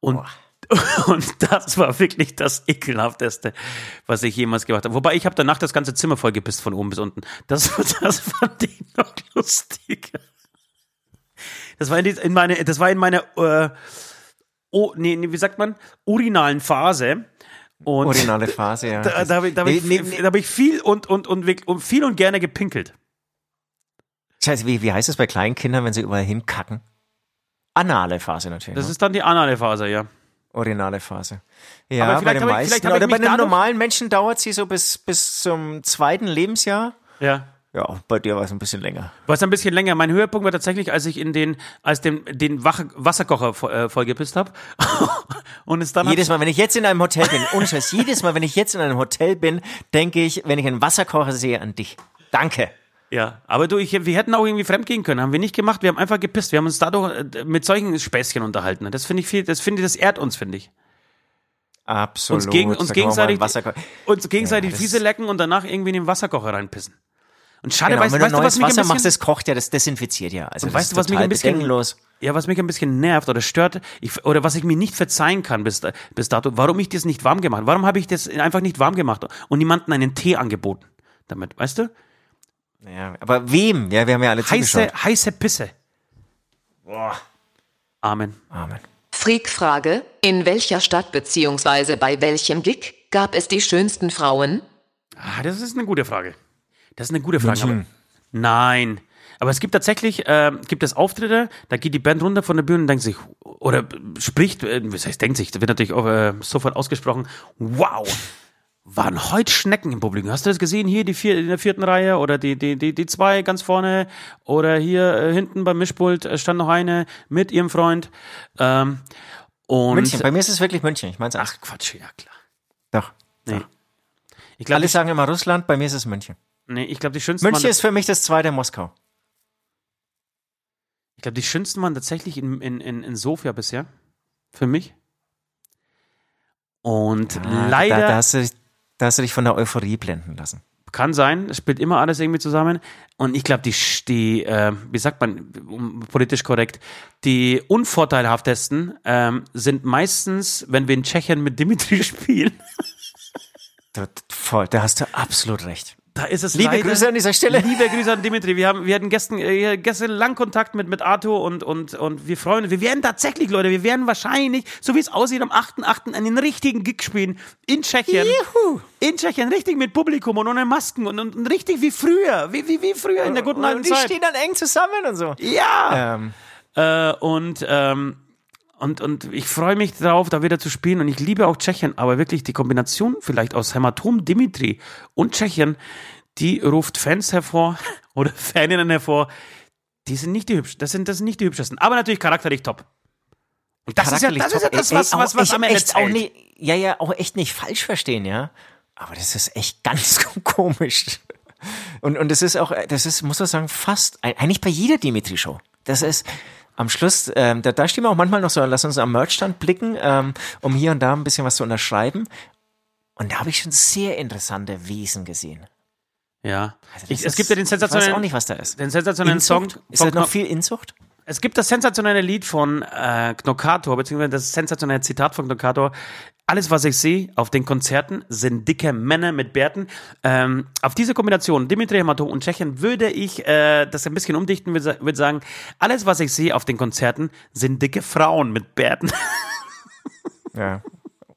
Und, und das war wirklich das ekelhafteste, was ich jemals gemacht habe. Wobei ich habe danach das ganze Zimmer vollgepisst von oben bis unten. Das, das fand ich noch lustig. Das war in, die, in meine, das war in meiner, äh, oh, nee, nee, wie sagt man, urinalen Phase. Und Originale Phase, ja. da, da habe ich, da hab ich, Nee, nee, hab ich viel und, und, und, und viel und gerne gepinkelt. Scheiße, wie, wie heißt es bei kleinen Kindern, wenn sie überall hinkacken? Anale Phase natürlich. Das ne? ist dann die anale Phase, ja. Originale Phase. Ja, Aber bei vielleicht den meisten. ich Oder bei den normalen Menschen dauert sie so bis, bis zum zweiten Lebensjahr. Ja. Ja, bei dir war es ein bisschen länger. War es ein bisschen länger. Mein Höhepunkt war tatsächlich, als ich in den, als den, den Wach Wasserkocher vo- äh, vollgepisst habe. und es dann Jedes Mal, wenn ich jetzt in einem Hotel bin, ohne Scheiß, jedes Mal, wenn ich jetzt in einem Hotel bin, denke ich, wenn ich einen Wasserkocher sehe, an dich. Danke. Ja, aber du, ich, wir hätten auch irgendwie fremdgehen können. Haben wir nicht gemacht. Wir haben einfach gepisst. Wir haben uns dadurch äh, mit solchen Späßchen unterhalten. Das finde ich viel, das finde ich, das ehrt uns, finde ich. Absolut. Uns, gegen, uns gegenseitig, uns gegenseitig Ja, ist- lecken und danach irgendwie in den Wasserkocher reinpissen. Und schade, Genau, weißt, wenn du weißt du, was mich ein Wasser bisschen, machst, das kocht ja, das desinfiziert ja. Also weißt du, was mich ein bisschen- bedenkenlos. Ja, was mich ein bisschen nervt oder stört, ich, oder was ich mir nicht verzeihen kann bis, bis dato, warum ich das nicht warm gemacht habe. Warum habe ich das einfach nicht warm gemacht und niemanden einen Tee angeboten damit, weißt du? Ja, aber wem? Ja, wir haben ja alle Heiße, zugeschaut. heiße Pisse. Amen. Amen. Freak-Frage, in welcher Stadt bzw. bei welchem Gig gab es die schönsten Frauen? Ah, das ist eine gute Frage. Das ist eine gute Frage. Aber, nein. Aber es gibt tatsächlich, äh, gibt es Auftritte, da geht die Band runter von der Bühne und denkt sich, oder spricht, äh, was heißt denkt sich, da wird natürlich auch, äh, sofort ausgesprochen, wow, waren heute Schnecken im Publikum. Hast du das gesehen? Hier die vier, in der vierten Reihe oder die, die, die, die zwei ganz vorne oder hier äh, hinten beim Mischpult äh, stand noch eine mit ihrem Freund. Ähm, und München, bei mir ist es wirklich München. Ich meine es Ach Quatsch, ja klar. Doch. Nee. Ich glaube, Alle die, sagen immer Russland, bei mir ist es München. nee, ich glaube, die schönsten München waren, ist für mich das zweite Moskau. ich glaube, die schönsten waren tatsächlich in, in, in, in Sofia bisher. Für mich. Und Ah, leider. Da, da, hast du, dich- da hast du dich von der Euphorie blenden lassen. Kann sein, es spielt immer alles irgendwie zusammen. Und ich glaube, die, die äh, wie sagt man, um, politisch korrekt, die unvorteilhaftesten ähm, sind meistens, wenn wir in Tschechien mit Dimitri spielen. Voll, da hast du absolut recht. Da ist es Liebe leider, Grüße an dieser Stelle. Liebe Grüße an Dimitri. Wir, haben, wir hatten gestern, äh, gestern lang Kontakt mit, mit Arthur und, und, und wir freuen uns. Wir werden tatsächlich, Leute, wir werden wahrscheinlich, so wie es aussieht, am 8.8. einen richtigen Gig spielen in Tschechien. Juhu. In Tschechien, richtig mit Publikum und ohne Masken und, und, und richtig wie früher. Wie, wie, wie früher in der guten alten Und die Zeit. stehen dann eng zusammen und so. Ja! Ähm, Äh, und, ähm, und, und ich freue mich darauf, da wieder zu spielen. Und ich liebe auch Tschechien, aber wirklich die Kombination vielleicht aus Hämatom Dimitri und Tschechien, die ruft Fans hervor oder Faninnen hervor. Die sind nicht die hübsch, das sind, das sind nicht die hübschesten. Aber natürlich charakterlich top. Und das ist ja das, ist ja das was, was, auch was am Ende echt auch nicht, Ja, ja, auch echt nicht falsch verstehen, ja. Aber das ist echt ganz komisch. Und, und das ist auch, das ist, muss man sagen, fast, eigentlich bei jeder Dimitri-Show. Das ist am Schluss, ähm, da, da stehen wir auch manchmal noch so, lass uns am Merchstand blicken, ähm, um hier und da ein bisschen was zu unterschreiben. Und da habe ich schon sehr interessante Wesen gesehen. Ja. Also Ich, das es gibt ja den ist- Ich weiß sensationellen, auch nicht, was da ist. den sensationellen Song. Inzucht? Ist von da noch viel Inzucht? Es gibt das sensationelle Lied von äh, Knockator, beziehungsweise das sensationelle Zitat von Knockator. Alles, was ich sehe auf den Konzerten, sind dicke Männer mit Bärten. Ähm, auf diese Kombination, Dimitri Hamato und Tschechien, würde ich äh, das ein bisschen umdichten, würde würde sagen, alles, was ich sehe auf den Konzerten, sind dicke Frauen mit Bärten. Ja.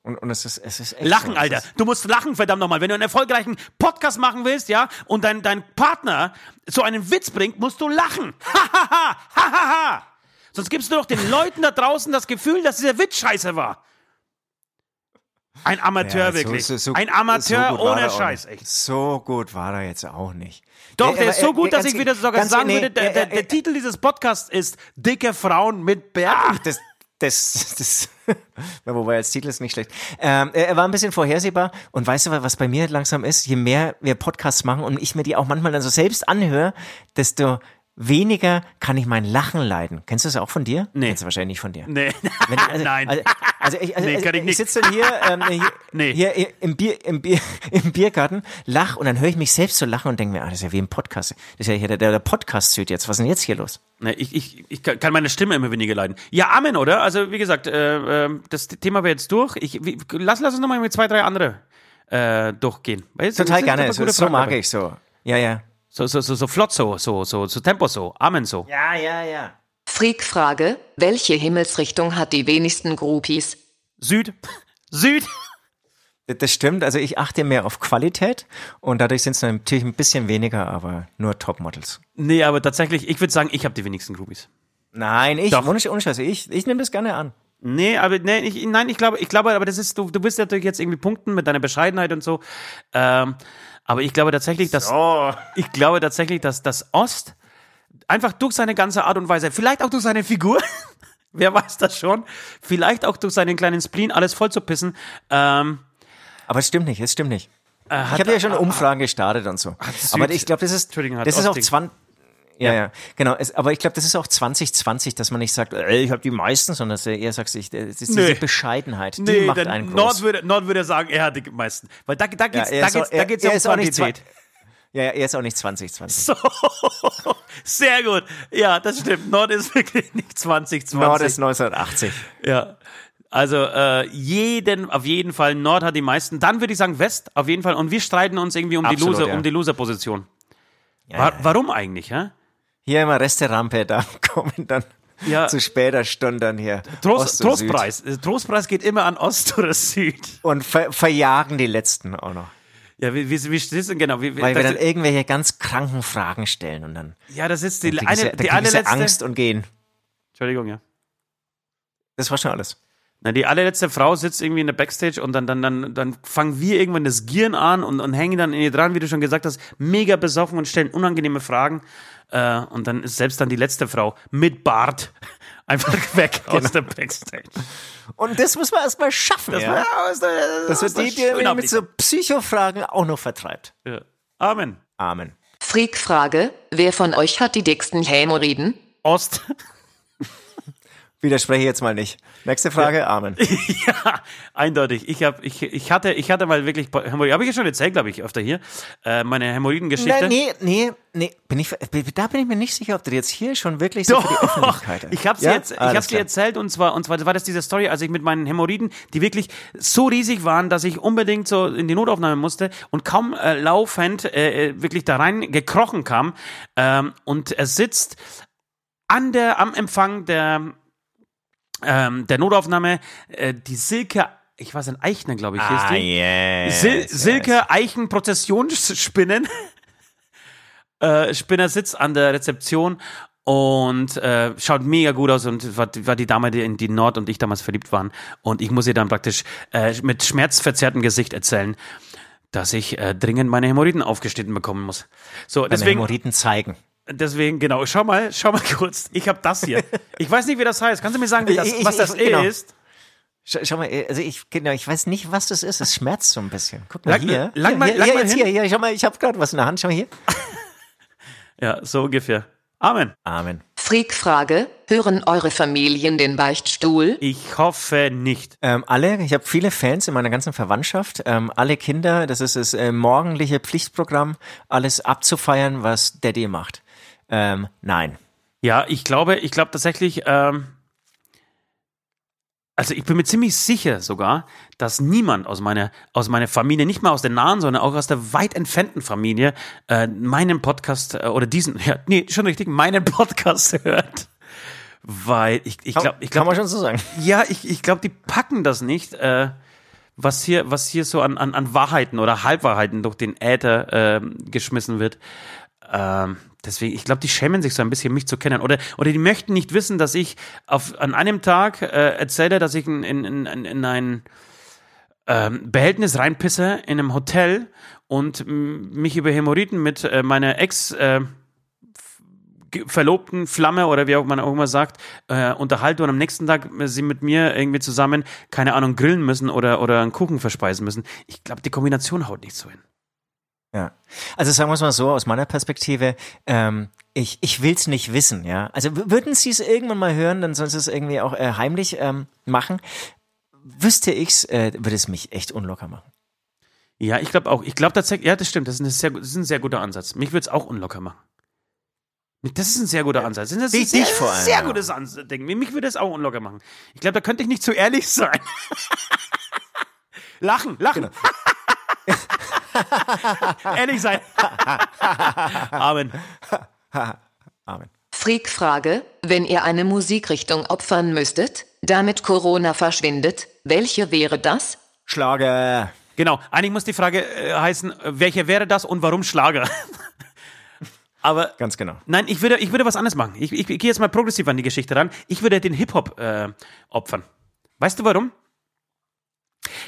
Und, und es ist, es ist echt Lachen, so. Alter. Du musst lachen, verdammt nochmal. Wenn du einen erfolgreichen Podcast machen willst, ja, und dein, dein Partner so einen Witz bringt, musst du lachen. Hahaha, hahaha. Sonst gibst du doch den Leuten da draußen das Gefühl, dass dieser Witz scheiße war. Ein Amateur, Ja, wirklich. so- so- Ein Amateur so ohne Scheiß, echt. So gut war er jetzt auch nicht. Doch, Nee, der ist so gut, dass ganz- ich wieder sogar sagen nee, würde, der, er- der, er- der Titel dieses Podcasts ist Dicke Frauen mit Bärten. Das, das, das, na, wobei als Titel ist nicht schlecht. Ähm, er er war ein bisschen vorhersehbar und weißt du, was bei mir langsam ist? Je mehr wir Podcasts machen und ich mir die auch manchmal dann so selbst anhöre, desto weniger kann ich mein Lachen leiden. Kennst du das auch von dir? Nee. Kennst du wahrscheinlich nicht von dir. Nee, Wenn, also, nein. Also, also ich, also, Nee, also kann ich ich sitze dann hier, ähm, hier, Nee. hier im, Bier, im, Bier, im Biergarten, lach und dann höre ich mich selbst so lachen und denke mir, ah, das ist ja wie im Podcast. Das ist ja hier der, der Podcast zählt jetzt. Was ist denn jetzt hier los? Nee, ich, ich, ich kann meine Stimme immer weniger leiden. Ja, Amen, oder? Also, wie gesagt, äh, äh, das Thema wäre jetzt durch. Ich, wie, lass, lass uns nochmal mit zwei, drei andere äh, durchgehen. Weil Total gerne. So, so mag ich so. Ja, ja. So, so, so, so flott so, so, so, so Tempo so, Amen so. Ja, ja, ja. Freak-Frage, welche Himmelsrichtung hat die wenigsten Groupies? Süd, Süd. Das stimmt. Also ich achte mehr auf Qualität und dadurch sind es natürlich ein bisschen weniger, aber nur Topmodels. Nee, aber tatsächlich, ich würde sagen, ich habe die wenigsten Groupies. Nein, ich, Doch. ohne, ohne Scheiße, ich, ich nehme das gerne an. Nee, aber nee, ich, nein, ich glaube, ich glaube, aber das ist, du, du bist natürlich jetzt irgendwie punkten mit deiner Bescheidenheit und so. Ähm, aber ich glaube tatsächlich, dass ich glaube tatsächlich, dass das Ost einfach durch seine ganze Art und Weise, vielleicht auch durch seine Figur, wer weiß das schon, vielleicht auch durch seinen kleinen Spleen alles voll zu pissen, ähm, Aber es stimmt nicht, es stimmt nicht. ich hat- habe ja schon Umfragen gestartet und so. Aber ich glaube, das ist, das ist auch Osting- 20, ja, ja, genau. Es, aber ich glaube, das ist auch 2020, dass man nicht sagt, ey, ich habe die meisten, sondern dass du eher sagst, ich, es ist Nee. diese Bescheidenheit, die nee, macht einen groß. Nord würde, Nord würde sagen, er hat die meisten. Weil da, da geht's, er da auch- geht's, da geht's er um Quantität. ja, ja, er ist auch nicht 2020. So, sehr gut. Ja, das stimmt. Nord ist wirklich nicht 2020. Nord ist 1980. Ja. Also äh, jeden, auf jeden Fall, Nord hat die meisten. Dann würde ich sagen West, auf jeden Fall. Und wir streiten uns irgendwie um Absolut, die Loser, ja. um die Loser-Position. Ja, Wa ja. Warum eigentlich, hä? Hier immer Resterampe, da kommen dann Ja. zu später Stunde dann hier. Trost, Ost und Süd. Trostpreis. Trostpreis geht immer an Ost oder Süd. Und ver verjagen die Letzten auch noch. Ja, wie, wie, wie steht's denn genau? Wie, Weil wir dann irgendwelche ganz kranken Fragen stellen und dann ja, das ist die eine, sie, die eine letzte. Angst und gehen. Entschuldigung, ja. Das war schon alles. Na, die allerletzte Frau sitzt irgendwie in der Backstage und dann, dann, dann, dann fangen wir irgendwann das Gieren an und, und hängen dann in ihr dran, wie du schon gesagt hast, mega besoffen und stellen unangenehme Fragen. Äh, und dann ist selbst dann die letzte Frau mit Bart einfach weg Genau. aus der Backstage. Und das muss man erstmal schaffen, Das ja? war aus der, Dass aus man der die, die mit so Psychofragen auch noch vertreibt. Ja. Amen. Amen. Freak-Frage, wer von euch hat die dicksten Hämorrhoiden? Ost. Widerspreche jetzt mal nicht. Nächste Frage, Amen. ja, eindeutig. Ich, hab, ich, ich, hatte, ich hatte mal wirklich Hämorrhoiden. Habe ich ja schon erzählt, glaube ich, öfter hier. Äh, meine Hämorrhoidengeschichte. Nee, nee, nee, bin ich, da bin ich mir nicht sicher, ob du jetzt hier schon wirklich so für die Doch, Öffentlichkeit ich habe Ja? jetzt, ich hab's dir erzählt und zwar und zwar war das diese Story, als ich mit meinen Hämorrhoiden, die wirklich so riesig waren, dass ich unbedingt so in die Notaufnahme musste und kaum äh, laufend äh, äh, wirklich da rein gekrochen kam ähm, und er sitzt an der am Empfang der ähm, der Notaufnahme äh, die Silke ich weiß ein Eichner glaube ich hieß Ah, die. yes, Sil yes. Silke Eichen Prozessionsspinnen. äh, Spinner sitzt an der Rezeption und äh, schaut mega gut aus und war, war die Dame, die in die Nord und ich damals verliebt waren. Und ich muss ihr dann praktisch äh, mit schmerzverzerrtem Gesicht erzählen, dass ich äh, dringend meine Hämorrhoiden aufgeschnitten bekommen muss. So, deswegen, Hämorrhoiden zeigen. Deswegen, genau, schau mal, schau mal kurz. Ich habe das hier. Ich weiß nicht, wie das heißt. Kannst du mir sagen, wie das, Ich- ich- was das ich- genau. ist? Schau, schau mal, also ich, genau, ich weiß nicht, was das ist. Es schmerzt so ein bisschen. Guck mal Lang- hier. lang hier, mal- hier, lang hier, mal jetzt hin. hier, hier, schau mal, ich habe gerade was in der Hand. Schau mal hier. Ja, so ungefähr. Amen. Amen. Freak-Frage, hören eure Familien den Beichtstuhl? Ich hoffe nicht. Ähm, alle, ich habe viele Fans in meiner ganzen Verwandtschaft. Ähm, alle Kinder, das ist das äh, morgendliche Pflichtprogramm, alles abzufeiern, was Daddy macht. Ähm, nein. Ja, ich glaube, ich glaube tatsächlich, ähm, also ich bin mir ziemlich sicher sogar, dass niemand aus meiner, aus meiner Familie, nicht mal aus der nahen, sondern auch aus der weit entfernten Familie, äh, meinen Podcast äh, oder diesen, ja, nee, schon richtig, meinen Podcast hört. Weil ich, ich glaube, ich Kann glaube, man schon so sagen. ja, ich, ich glaube, die packen das nicht, äh, was hier, was hier so an, an, an Wahrheiten oder Halbwahrheiten durch den Äther ähm, geschmissen wird. Ähm, deswegen, ich glaube, die schämen sich so ein bisschen, mich zu kennen. Oder, oder die möchten nicht wissen, dass ich auf, an einem Tag äh, erzähle, dass ich in, in, in, in ein ähm, Behältnis reinpisse in einem Hotel und mich über Hämorrhoiden mit äh, meiner Ex äh, Verlobten Flamme oder wie auch man auch immer sagt, äh, unterhalte und am nächsten Tag äh, sie mit mir irgendwie zusammen, keine Ahnung, grillen müssen oder, oder einen Kuchen verspeisen müssen. Ich glaube, die Kombination haut nicht so hin. Ja. Also sagen wir es mal so, aus meiner Perspektive, ähm, ich, ich will's nicht wissen, ja. Also würden Sie es irgendwann mal hören, dann sollen Sie es irgendwie auch äh, heimlich ähm, machen. Wüsste ich's, äh, würde es mich echt unlocker machen. Ja, ich glaube auch. Ich glaube tatsächlich, ja, das stimmt. Das ist, sehr, das ist ein sehr guter Ansatz. Mich würde es auch unlocker machen. Das ist ein sehr guter Ansatz. Das ist ein sehr, vor allem, sehr gutes Ansatz. Mich würde es auch unlocker machen. Ich glaube, da könnte ich nicht zu ehrlich sein. lachen, lachen. Genau. ehrlich sein. Amen. Amen. Freak-Frage, wenn ihr eine Musikrichtung opfern müsstet, damit Corona verschwindet, welche wäre das? Schlager. Genau. Eigentlich muss die Frage äh, heißen, welcher wäre das und warum Schlager? Aber Ganz genau. Nein, ich würde, ich würde was anderes machen. Ich, ich, ich gehe jetzt mal progressiv an die Geschichte ran. Ich würde den Hip-Hop äh, opfern. Weißt du warum?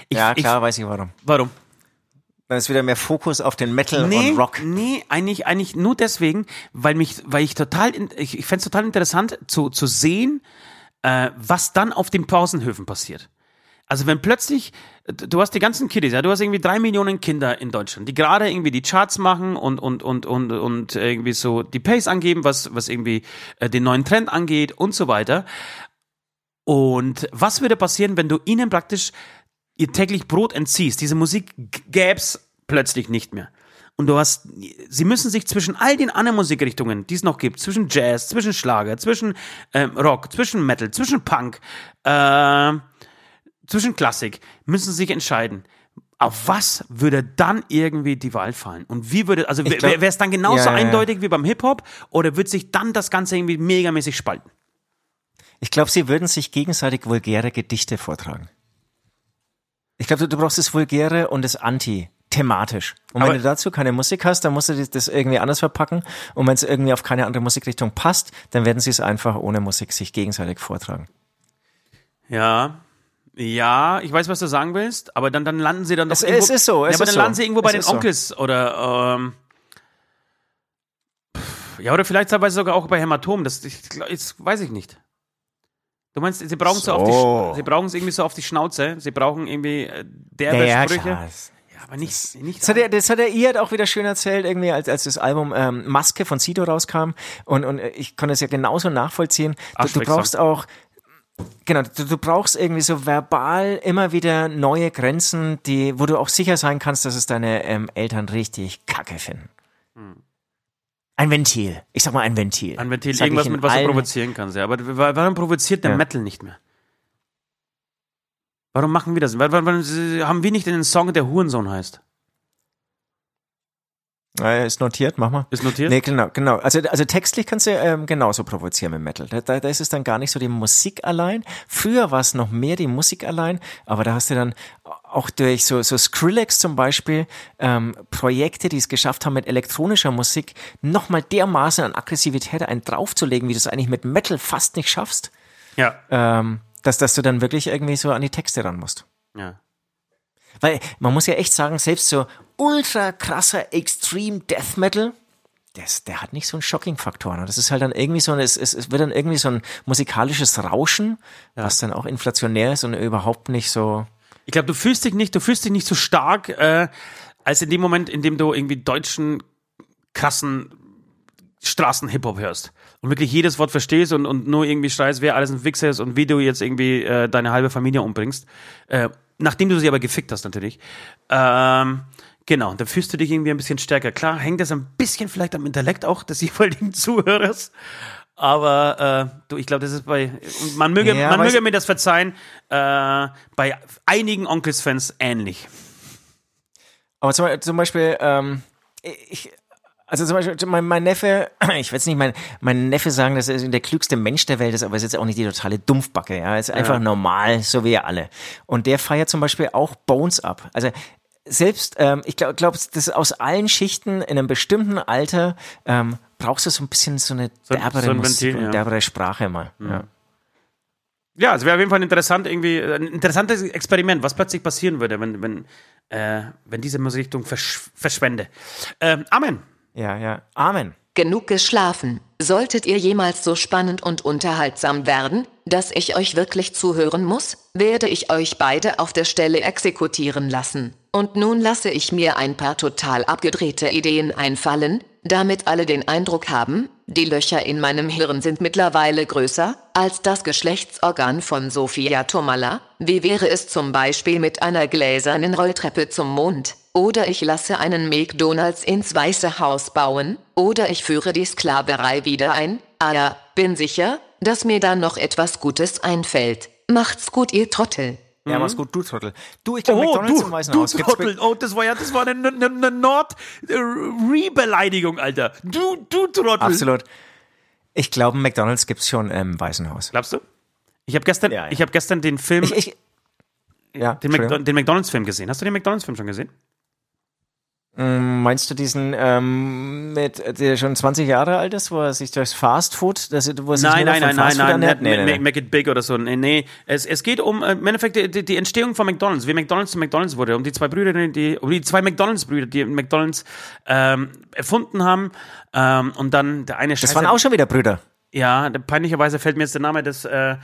Ich, ja, klar, weiß ich warum. Ich, warum? Dann ist wieder mehr Fokus auf den Metal Nee, und Rock. nee, eigentlich, eigentlich nur deswegen, weil mich, weil ich total, ich, ich fände es total interessant zu, zu sehen, äh, was dann auf den Pausenhöfen passiert. Also wenn plötzlich, du hast die ganzen Kiddies, ja, du hast irgendwie drei Millionen Kinder in Deutschland, die gerade irgendwie die Charts machen und, und, und, und, und irgendwie so die Pace angeben, was, was irgendwie äh, den neuen Trend angeht und so weiter. Und was würde passieren, wenn du ihnen praktisch ihr täglich Brot entziehst? Diese Musik gäb's plötzlich nicht mehr. Und du hast, sie müssen sich zwischen all den anderen Musikrichtungen, die es noch gibt, zwischen Jazz, zwischen Schlager, zwischen ähm, Rock, zwischen Metal, zwischen Punk, äh, zwischen Klassik, müssen sie sich entscheiden. Auf was würde dann irgendwie die Wahl fallen? Und wie würde, also wäre es dann genauso Ja, ja, ja. eindeutig wie beim Hip-Hop oder wird sich dann das Ganze irgendwie megamäßig spalten? Ich glaube, sie würden sich gegenseitig vulgäre Gedichte vortragen. Ich glaube, du, du brauchst das Vulgäre und das Anti thematisch. Und Aber- wenn du dazu keine Musik hast, dann musst du das- das irgendwie anders verpacken. Und wenn es irgendwie auf keine andere Musikrichtung passt, dann werden sie es einfach ohne Musik sich gegenseitig vortragen. Ja. Ja, ich weiß, was du sagen willst, aber dann, dann landen sie dann doch Es- irgendwo, es ist so, es ja, aber dann so. landen sie irgendwo bei Es den ist so. Onkels oder ähm, ja, oder vielleicht teilweise sogar auch bei Hämatom, das, ich, das weiß ich nicht. Du meinst, sie brauchen so, auf die, So. Sch- sie brauchen es irgendwie so auf die Schnauze, sie brauchen irgendwie äh, derbe Sprüche. klar. Ja, aber nicht, nicht Das hat er, das hat er ihr hat auch wieder schön erzählt, irgendwie, als, als das Album ähm, Maske von Sido rauskam. Und, und ich konnte es ja genauso nachvollziehen. Du, du brauchst auch, genau, du, du brauchst irgendwie so verbal immer wieder neue Grenzen, die, wo du auch sicher sein kannst, dass es deine ähm, Eltern richtig kacke finden. Ein Ventil. Ich sag mal ein Ventil. Ein Ventil, ich irgendwas, mit was du provozieren kannst. Ja. Aber wa- warum provoziert der Ja. Metal nicht mehr? Warum machen wir das? Warum, warum haben wir nicht einen Song, der Hurensohn heißt? Ist notiert, mach mal. Ist notiert? Nee, genau, genau. Also, also textlich kannst du ähm, genauso provozieren mit Metal. Da, da, da ist es dann gar nicht so die Musik allein. Früher war es noch mehr die Musik allein, aber da hast du dann auch durch so, so Skrillex zum Beispiel ähm, Projekte, die es geschafft haben, mit elektronischer Musik nochmal dermaßen an Aggressivität einen draufzulegen, wie du es eigentlich mit Metal fast nicht schaffst, Ja. ähm, dass, dass du dann wirklich irgendwie so an die Texte ran musst. ja. Weil man muss ja echt sagen, selbst so ultra krasser Extreme Death Metal, das, der hat nicht so einen Shocking-Faktor. Ne? Das ist halt dann irgendwie so, ein, es, es, es wird dann irgendwie so ein musikalisches Rauschen, was dann auch inflationär ist und überhaupt nicht so. Ich glaube, du fühlst dich nicht, du fühlst dich nicht so stark, äh, als in dem Moment, in dem du irgendwie deutschen, krassen Straßen-Hip-Hop hörst. Und wirklich jedes Wort verstehst und, und nur irgendwie schreist, wer alles ein Wichser ist und wie du jetzt irgendwie äh, deine halbe Familie umbringst. Äh, nachdem du sie aber gefickt hast, natürlich. Ähm, genau, dann fühlst du dich irgendwie ein bisschen stärker. Klar, hängt das ein bisschen vielleicht am Intellekt auch des jeweiligen Zuhörers. Aber äh, du, ich glaube, das ist bei man möge, Ja, man möge mir das verzeihen, äh, bei einigen Onkels-Fans ähnlich. Aber zum, zum Beispiel, ähm, ich, also zum Beispiel, mein, mein Neffe, ich will jetzt nicht mein, mein Neffe sagen, dass er der klügste Mensch der Welt ist, aber er ist jetzt auch nicht die totale Dumpfbacke, ja. Er ist einfach normal, so wie wir alle. Und der feiert zum Beispiel auch Bones ab. Also selbst, ähm, ich glaube, glaub, das aus allen Schichten in einem bestimmten Alter ähm, brauchst du so ein bisschen so eine So- derbere so ein Musik Ventil, und ja. derbere Sprache mal. Ja. Ja, es wäre auf jeden Fall interessant, irgendwie, äh, ein interessantes Experiment, was plötzlich passieren würde, wenn, wenn, äh, wenn diese Musikrichtung versch verschwende. Ähm, Amen. ja, ja. Amen. Genug geschlafen. Solltet ihr jemals so spannend und unterhaltsam werden, dass ich euch wirklich zuhören muss, werde ich euch beide auf der Stelle exekutieren lassen. Und nun lasse ich mir ein paar total abgedrehte Ideen einfallen, damit alle den Eindruck haben, die Löcher in meinem Hirn sind mittlerweile größer als das Geschlechtsorgan von Sophia Tomala. Wie wäre es zum Beispiel mit einer gläsernen Rolltreppe zum Mond? Oder ich lasse einen McDonalds ins Weiße Haus bauen, oder ich führe die Sklaverei wieder ein. Ah ja, bin sicher, dass mir da noch etwas Gutes einfällt. Macht's gut, ihr Trottel. Ja, mach's gut, du Trottel. Du, ich glaube, McDonalds im Weißen Oh, du Haus Trottel. Oh, das war ja, das war eine, eine, eine Nord-Re-Beleidigung, Alter. Du, du Trottel. Absolut. Ich glaube, McDonalds gibt's schon im Weißen Haus. Glaubst du? Ich habe gestern, Ja, ja. ich habe gestern den Film, Ich, ich, ja, den McDonalds-Film gesehen. Hast du den McDonalds-Film schon gesehen? Meinst du diesen ähm, mit der schon 20 Jahre alt ist, wo er sich durchs Fast Food, das, wo er sich Nein, nein, nein, nein, Fast Food nein, nicht Nee, nee, Make, it big oder so. Nee, nee. Es, es geht um, äh, im Endeffekt, die, die- Entstehung von McDonalds, wie McDonalds zu McDonalds wurde, um die zwei Brüder, die, um die zwei McDonalds-Brüder, die McDonalds ähm, erfunden haben. Ähm, und dann der eine Das waren auch schon wieder Brüder. Ja, peinlicherweise fällt mir jetzt der Name des, äh,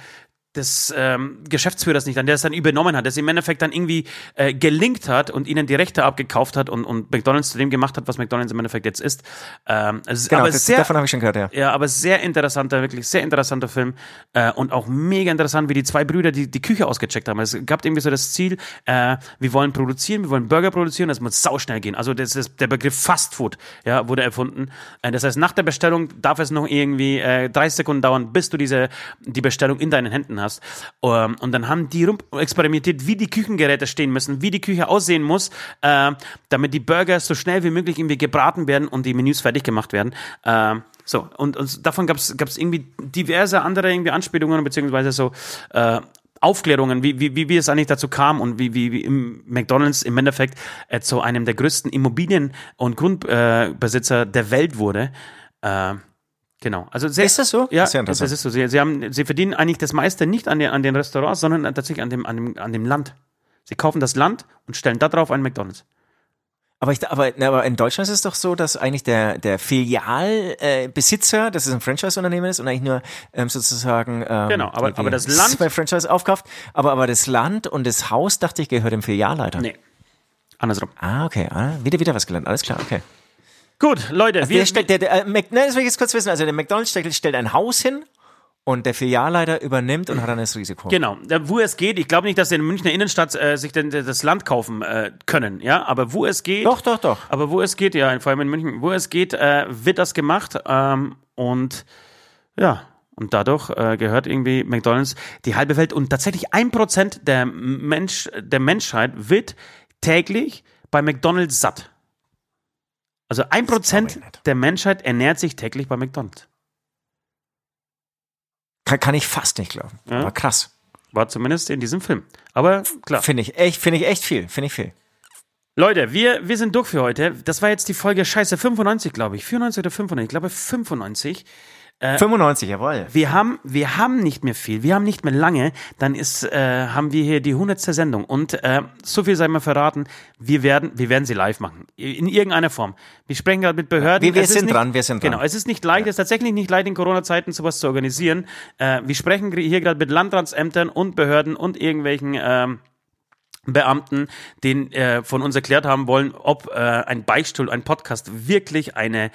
des ähm, Geschäftsführers nicht an, der es dann übernommen hat, der es im Endeffekt dann irgendwie äh, gelinkt hat und ihnen die Rechte abgekauft hat und, und McDonalds zu dem gemacht hat, was McDonalds im Endeffekt jetzt ist. Ähm, ist Genau, aber das, sehr, davon habe ich schon gehört, ja. ja, aber sehr interessanter, wirklich sehr interessanter Film äh, und auch mega interessant, wie die zwei Brüder die, die Küche ausgecheckt haben. Es gab irgendwie so das Ziel, äh, wir wollen produzieren, wir wollen Burger produzieren, das muss sauschnell gehen. Also das ist der Begriff Fast Food, ja, wurde erfunden. Äh, das heißt, nach der Bestellung darf es noch irgendwie äh, 30 Sekunden dauern, bis du diese die Bestellung in deinen Händen hast. Ähm, und dann haben die rum experimentiert, wie die Küchengeräte stehen müssen, wie die Küche aussehen muss, äh, damit die Burger so schnell wie möglich irgendwie gebraten werden und die Menüs fertig gemacht werden. Äh, So, und, und davon gab es irgendwie diverse andere irgendwie Anspielungen, beziehungsweise so äh, Aufklärungen, wie, wie, wie, wie es eigentlich dazu kam und wie, wie, wie im McDonalds im Endeffekt äh, zu einem der größten Immobilien- und Grundbesitzer äh, der Welt wurde. Äh, Genau. Also sehr, ist das so? Ja, das ist, das ist so. Sie, sie, haben, sie verdienen eigentlich das meiste nicht an den, an den Restaurants, sondern tatsächlich an dem, an, dem, an dem Land. Sie kaufen das Land und stellen da drauf einen McDonalds. Aber, ich, aber, aber in Deutschland ist es doch so, dass eigentlich der, der Filialbesitzer, äh, dass es ein Franchise-Unternehmen ist und eigentlich nur ähm, sozusagen ähm, genau, aber, aber das Land bei Franchise aufkauft. Aber, aber das Land und das Haus, dachte ich, gehört dem Filialleiter. Nee. Andersrum. Ah, okay. Ah, wieder, wieder was gelernt. Alles klar, okay. Gut, Leute. Also wir, der stellt, der, der, äh, Mac, ne, das will ich jetzt kurz wissen. Also der McDonalds stellt, ein Haus hin und der Filialleiter übernimmt und hat dann das Risiko. Genau, wo es geht, ich glaube nicht, dass sie in der Münchner Innenstadt äh, sich denn das Land kaufen äh, können, ja, aber wo es geht. Doch, doch, doch. Aber wo es geht, ja, vor allem in München, wo es geht, äh, wird das gemacht ähm, und ja, und dadurch äh, gehört irgendwie McDonalds die halbe Welt und tatsächlich ein Prozent der Mensch, der Menschheit wird täglich bei McDonalds satt. Also ein Prozent der Menschheit ernährt sich täglich bei McDonalds. Kann, kann ich fast nicht glauben. Ja. Aber krass. War zumindest in diesem Film. Aber klar. Finde ich echt, finde ich echt viel. Finde ich viel. Leute, wir, wir sind durch für heute. Das war jetzt die Folge Scheiße 95, glaube ich. 94 oder 95? Ich glaube 95. Äh, 95, jawohl. Wir haben, wir haben nicht mehr viel, wir haben nicht mehr lange, dann ist, äh, haben wir hier die hundertste Sendung und äh, so viel sei mal verraten, wir werden, wir werden sie live machen, in irgendeiner Form. Wir sprechen gerade mit Behörden. Wir, wir sind nicht, dran, wir sind dran. Genau, es ist nicht leicht, ja. es ist tatsächlich nicht leicht, in Corona-Zeiten sowas zu organisieren. Äh, wir sprechen hier gerade mit Landratsämtern und Behörden und irgendwelchen ähm, Beamten, den äh, von uns erklärt haben wollen, ob äh, ein Beichtstuhl, ein Podcast wirklich eine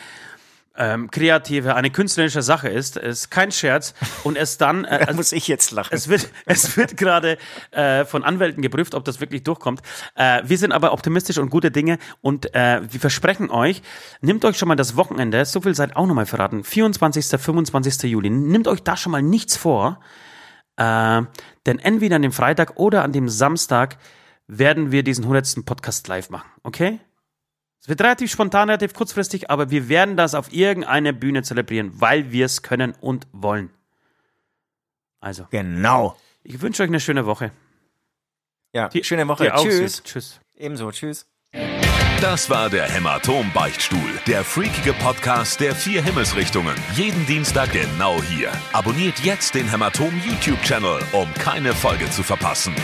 ähm, kreative, eine künstlerische Sache ist, ist kein Scherz und es dann äh, da muss ich jetzt lachen. Es wird es wird gerade äh, von Anwälten geprüft, ob das wirklich durchkommt. Äh, wir sind aber optimistisch und gute Dinge und äh, wir versprechen euch, nehmt euch schon mal das Wochenende, so viel seid auch nochmal verraten, 24. 25. Juli, nehmt euch da schon mal nichts vor, äh, denn entweder an dem Freitag oder an dem Samstag werden wir diesen 100. Podcast live machen, okay? Es wird relativ spontan, relativ kurzfristig, aber wir werden das auf irgendeiner Bühne zelebrieren, weil wir es können und wollen. Also. Genau. Ich wünsche euch eine schöne Woche. Ja, die, schöne Woche. Tschüss. Tschüss. Ebenso. Tschüss. Das war der Hämatom-Beichtstuhl, der freakige Podcast der vier Himmelsrichtungen. Jeden Dienstag genau hier. Abonniert jetzt den Hämatom-YouTube-Channel, um keine Folge zu verpassen.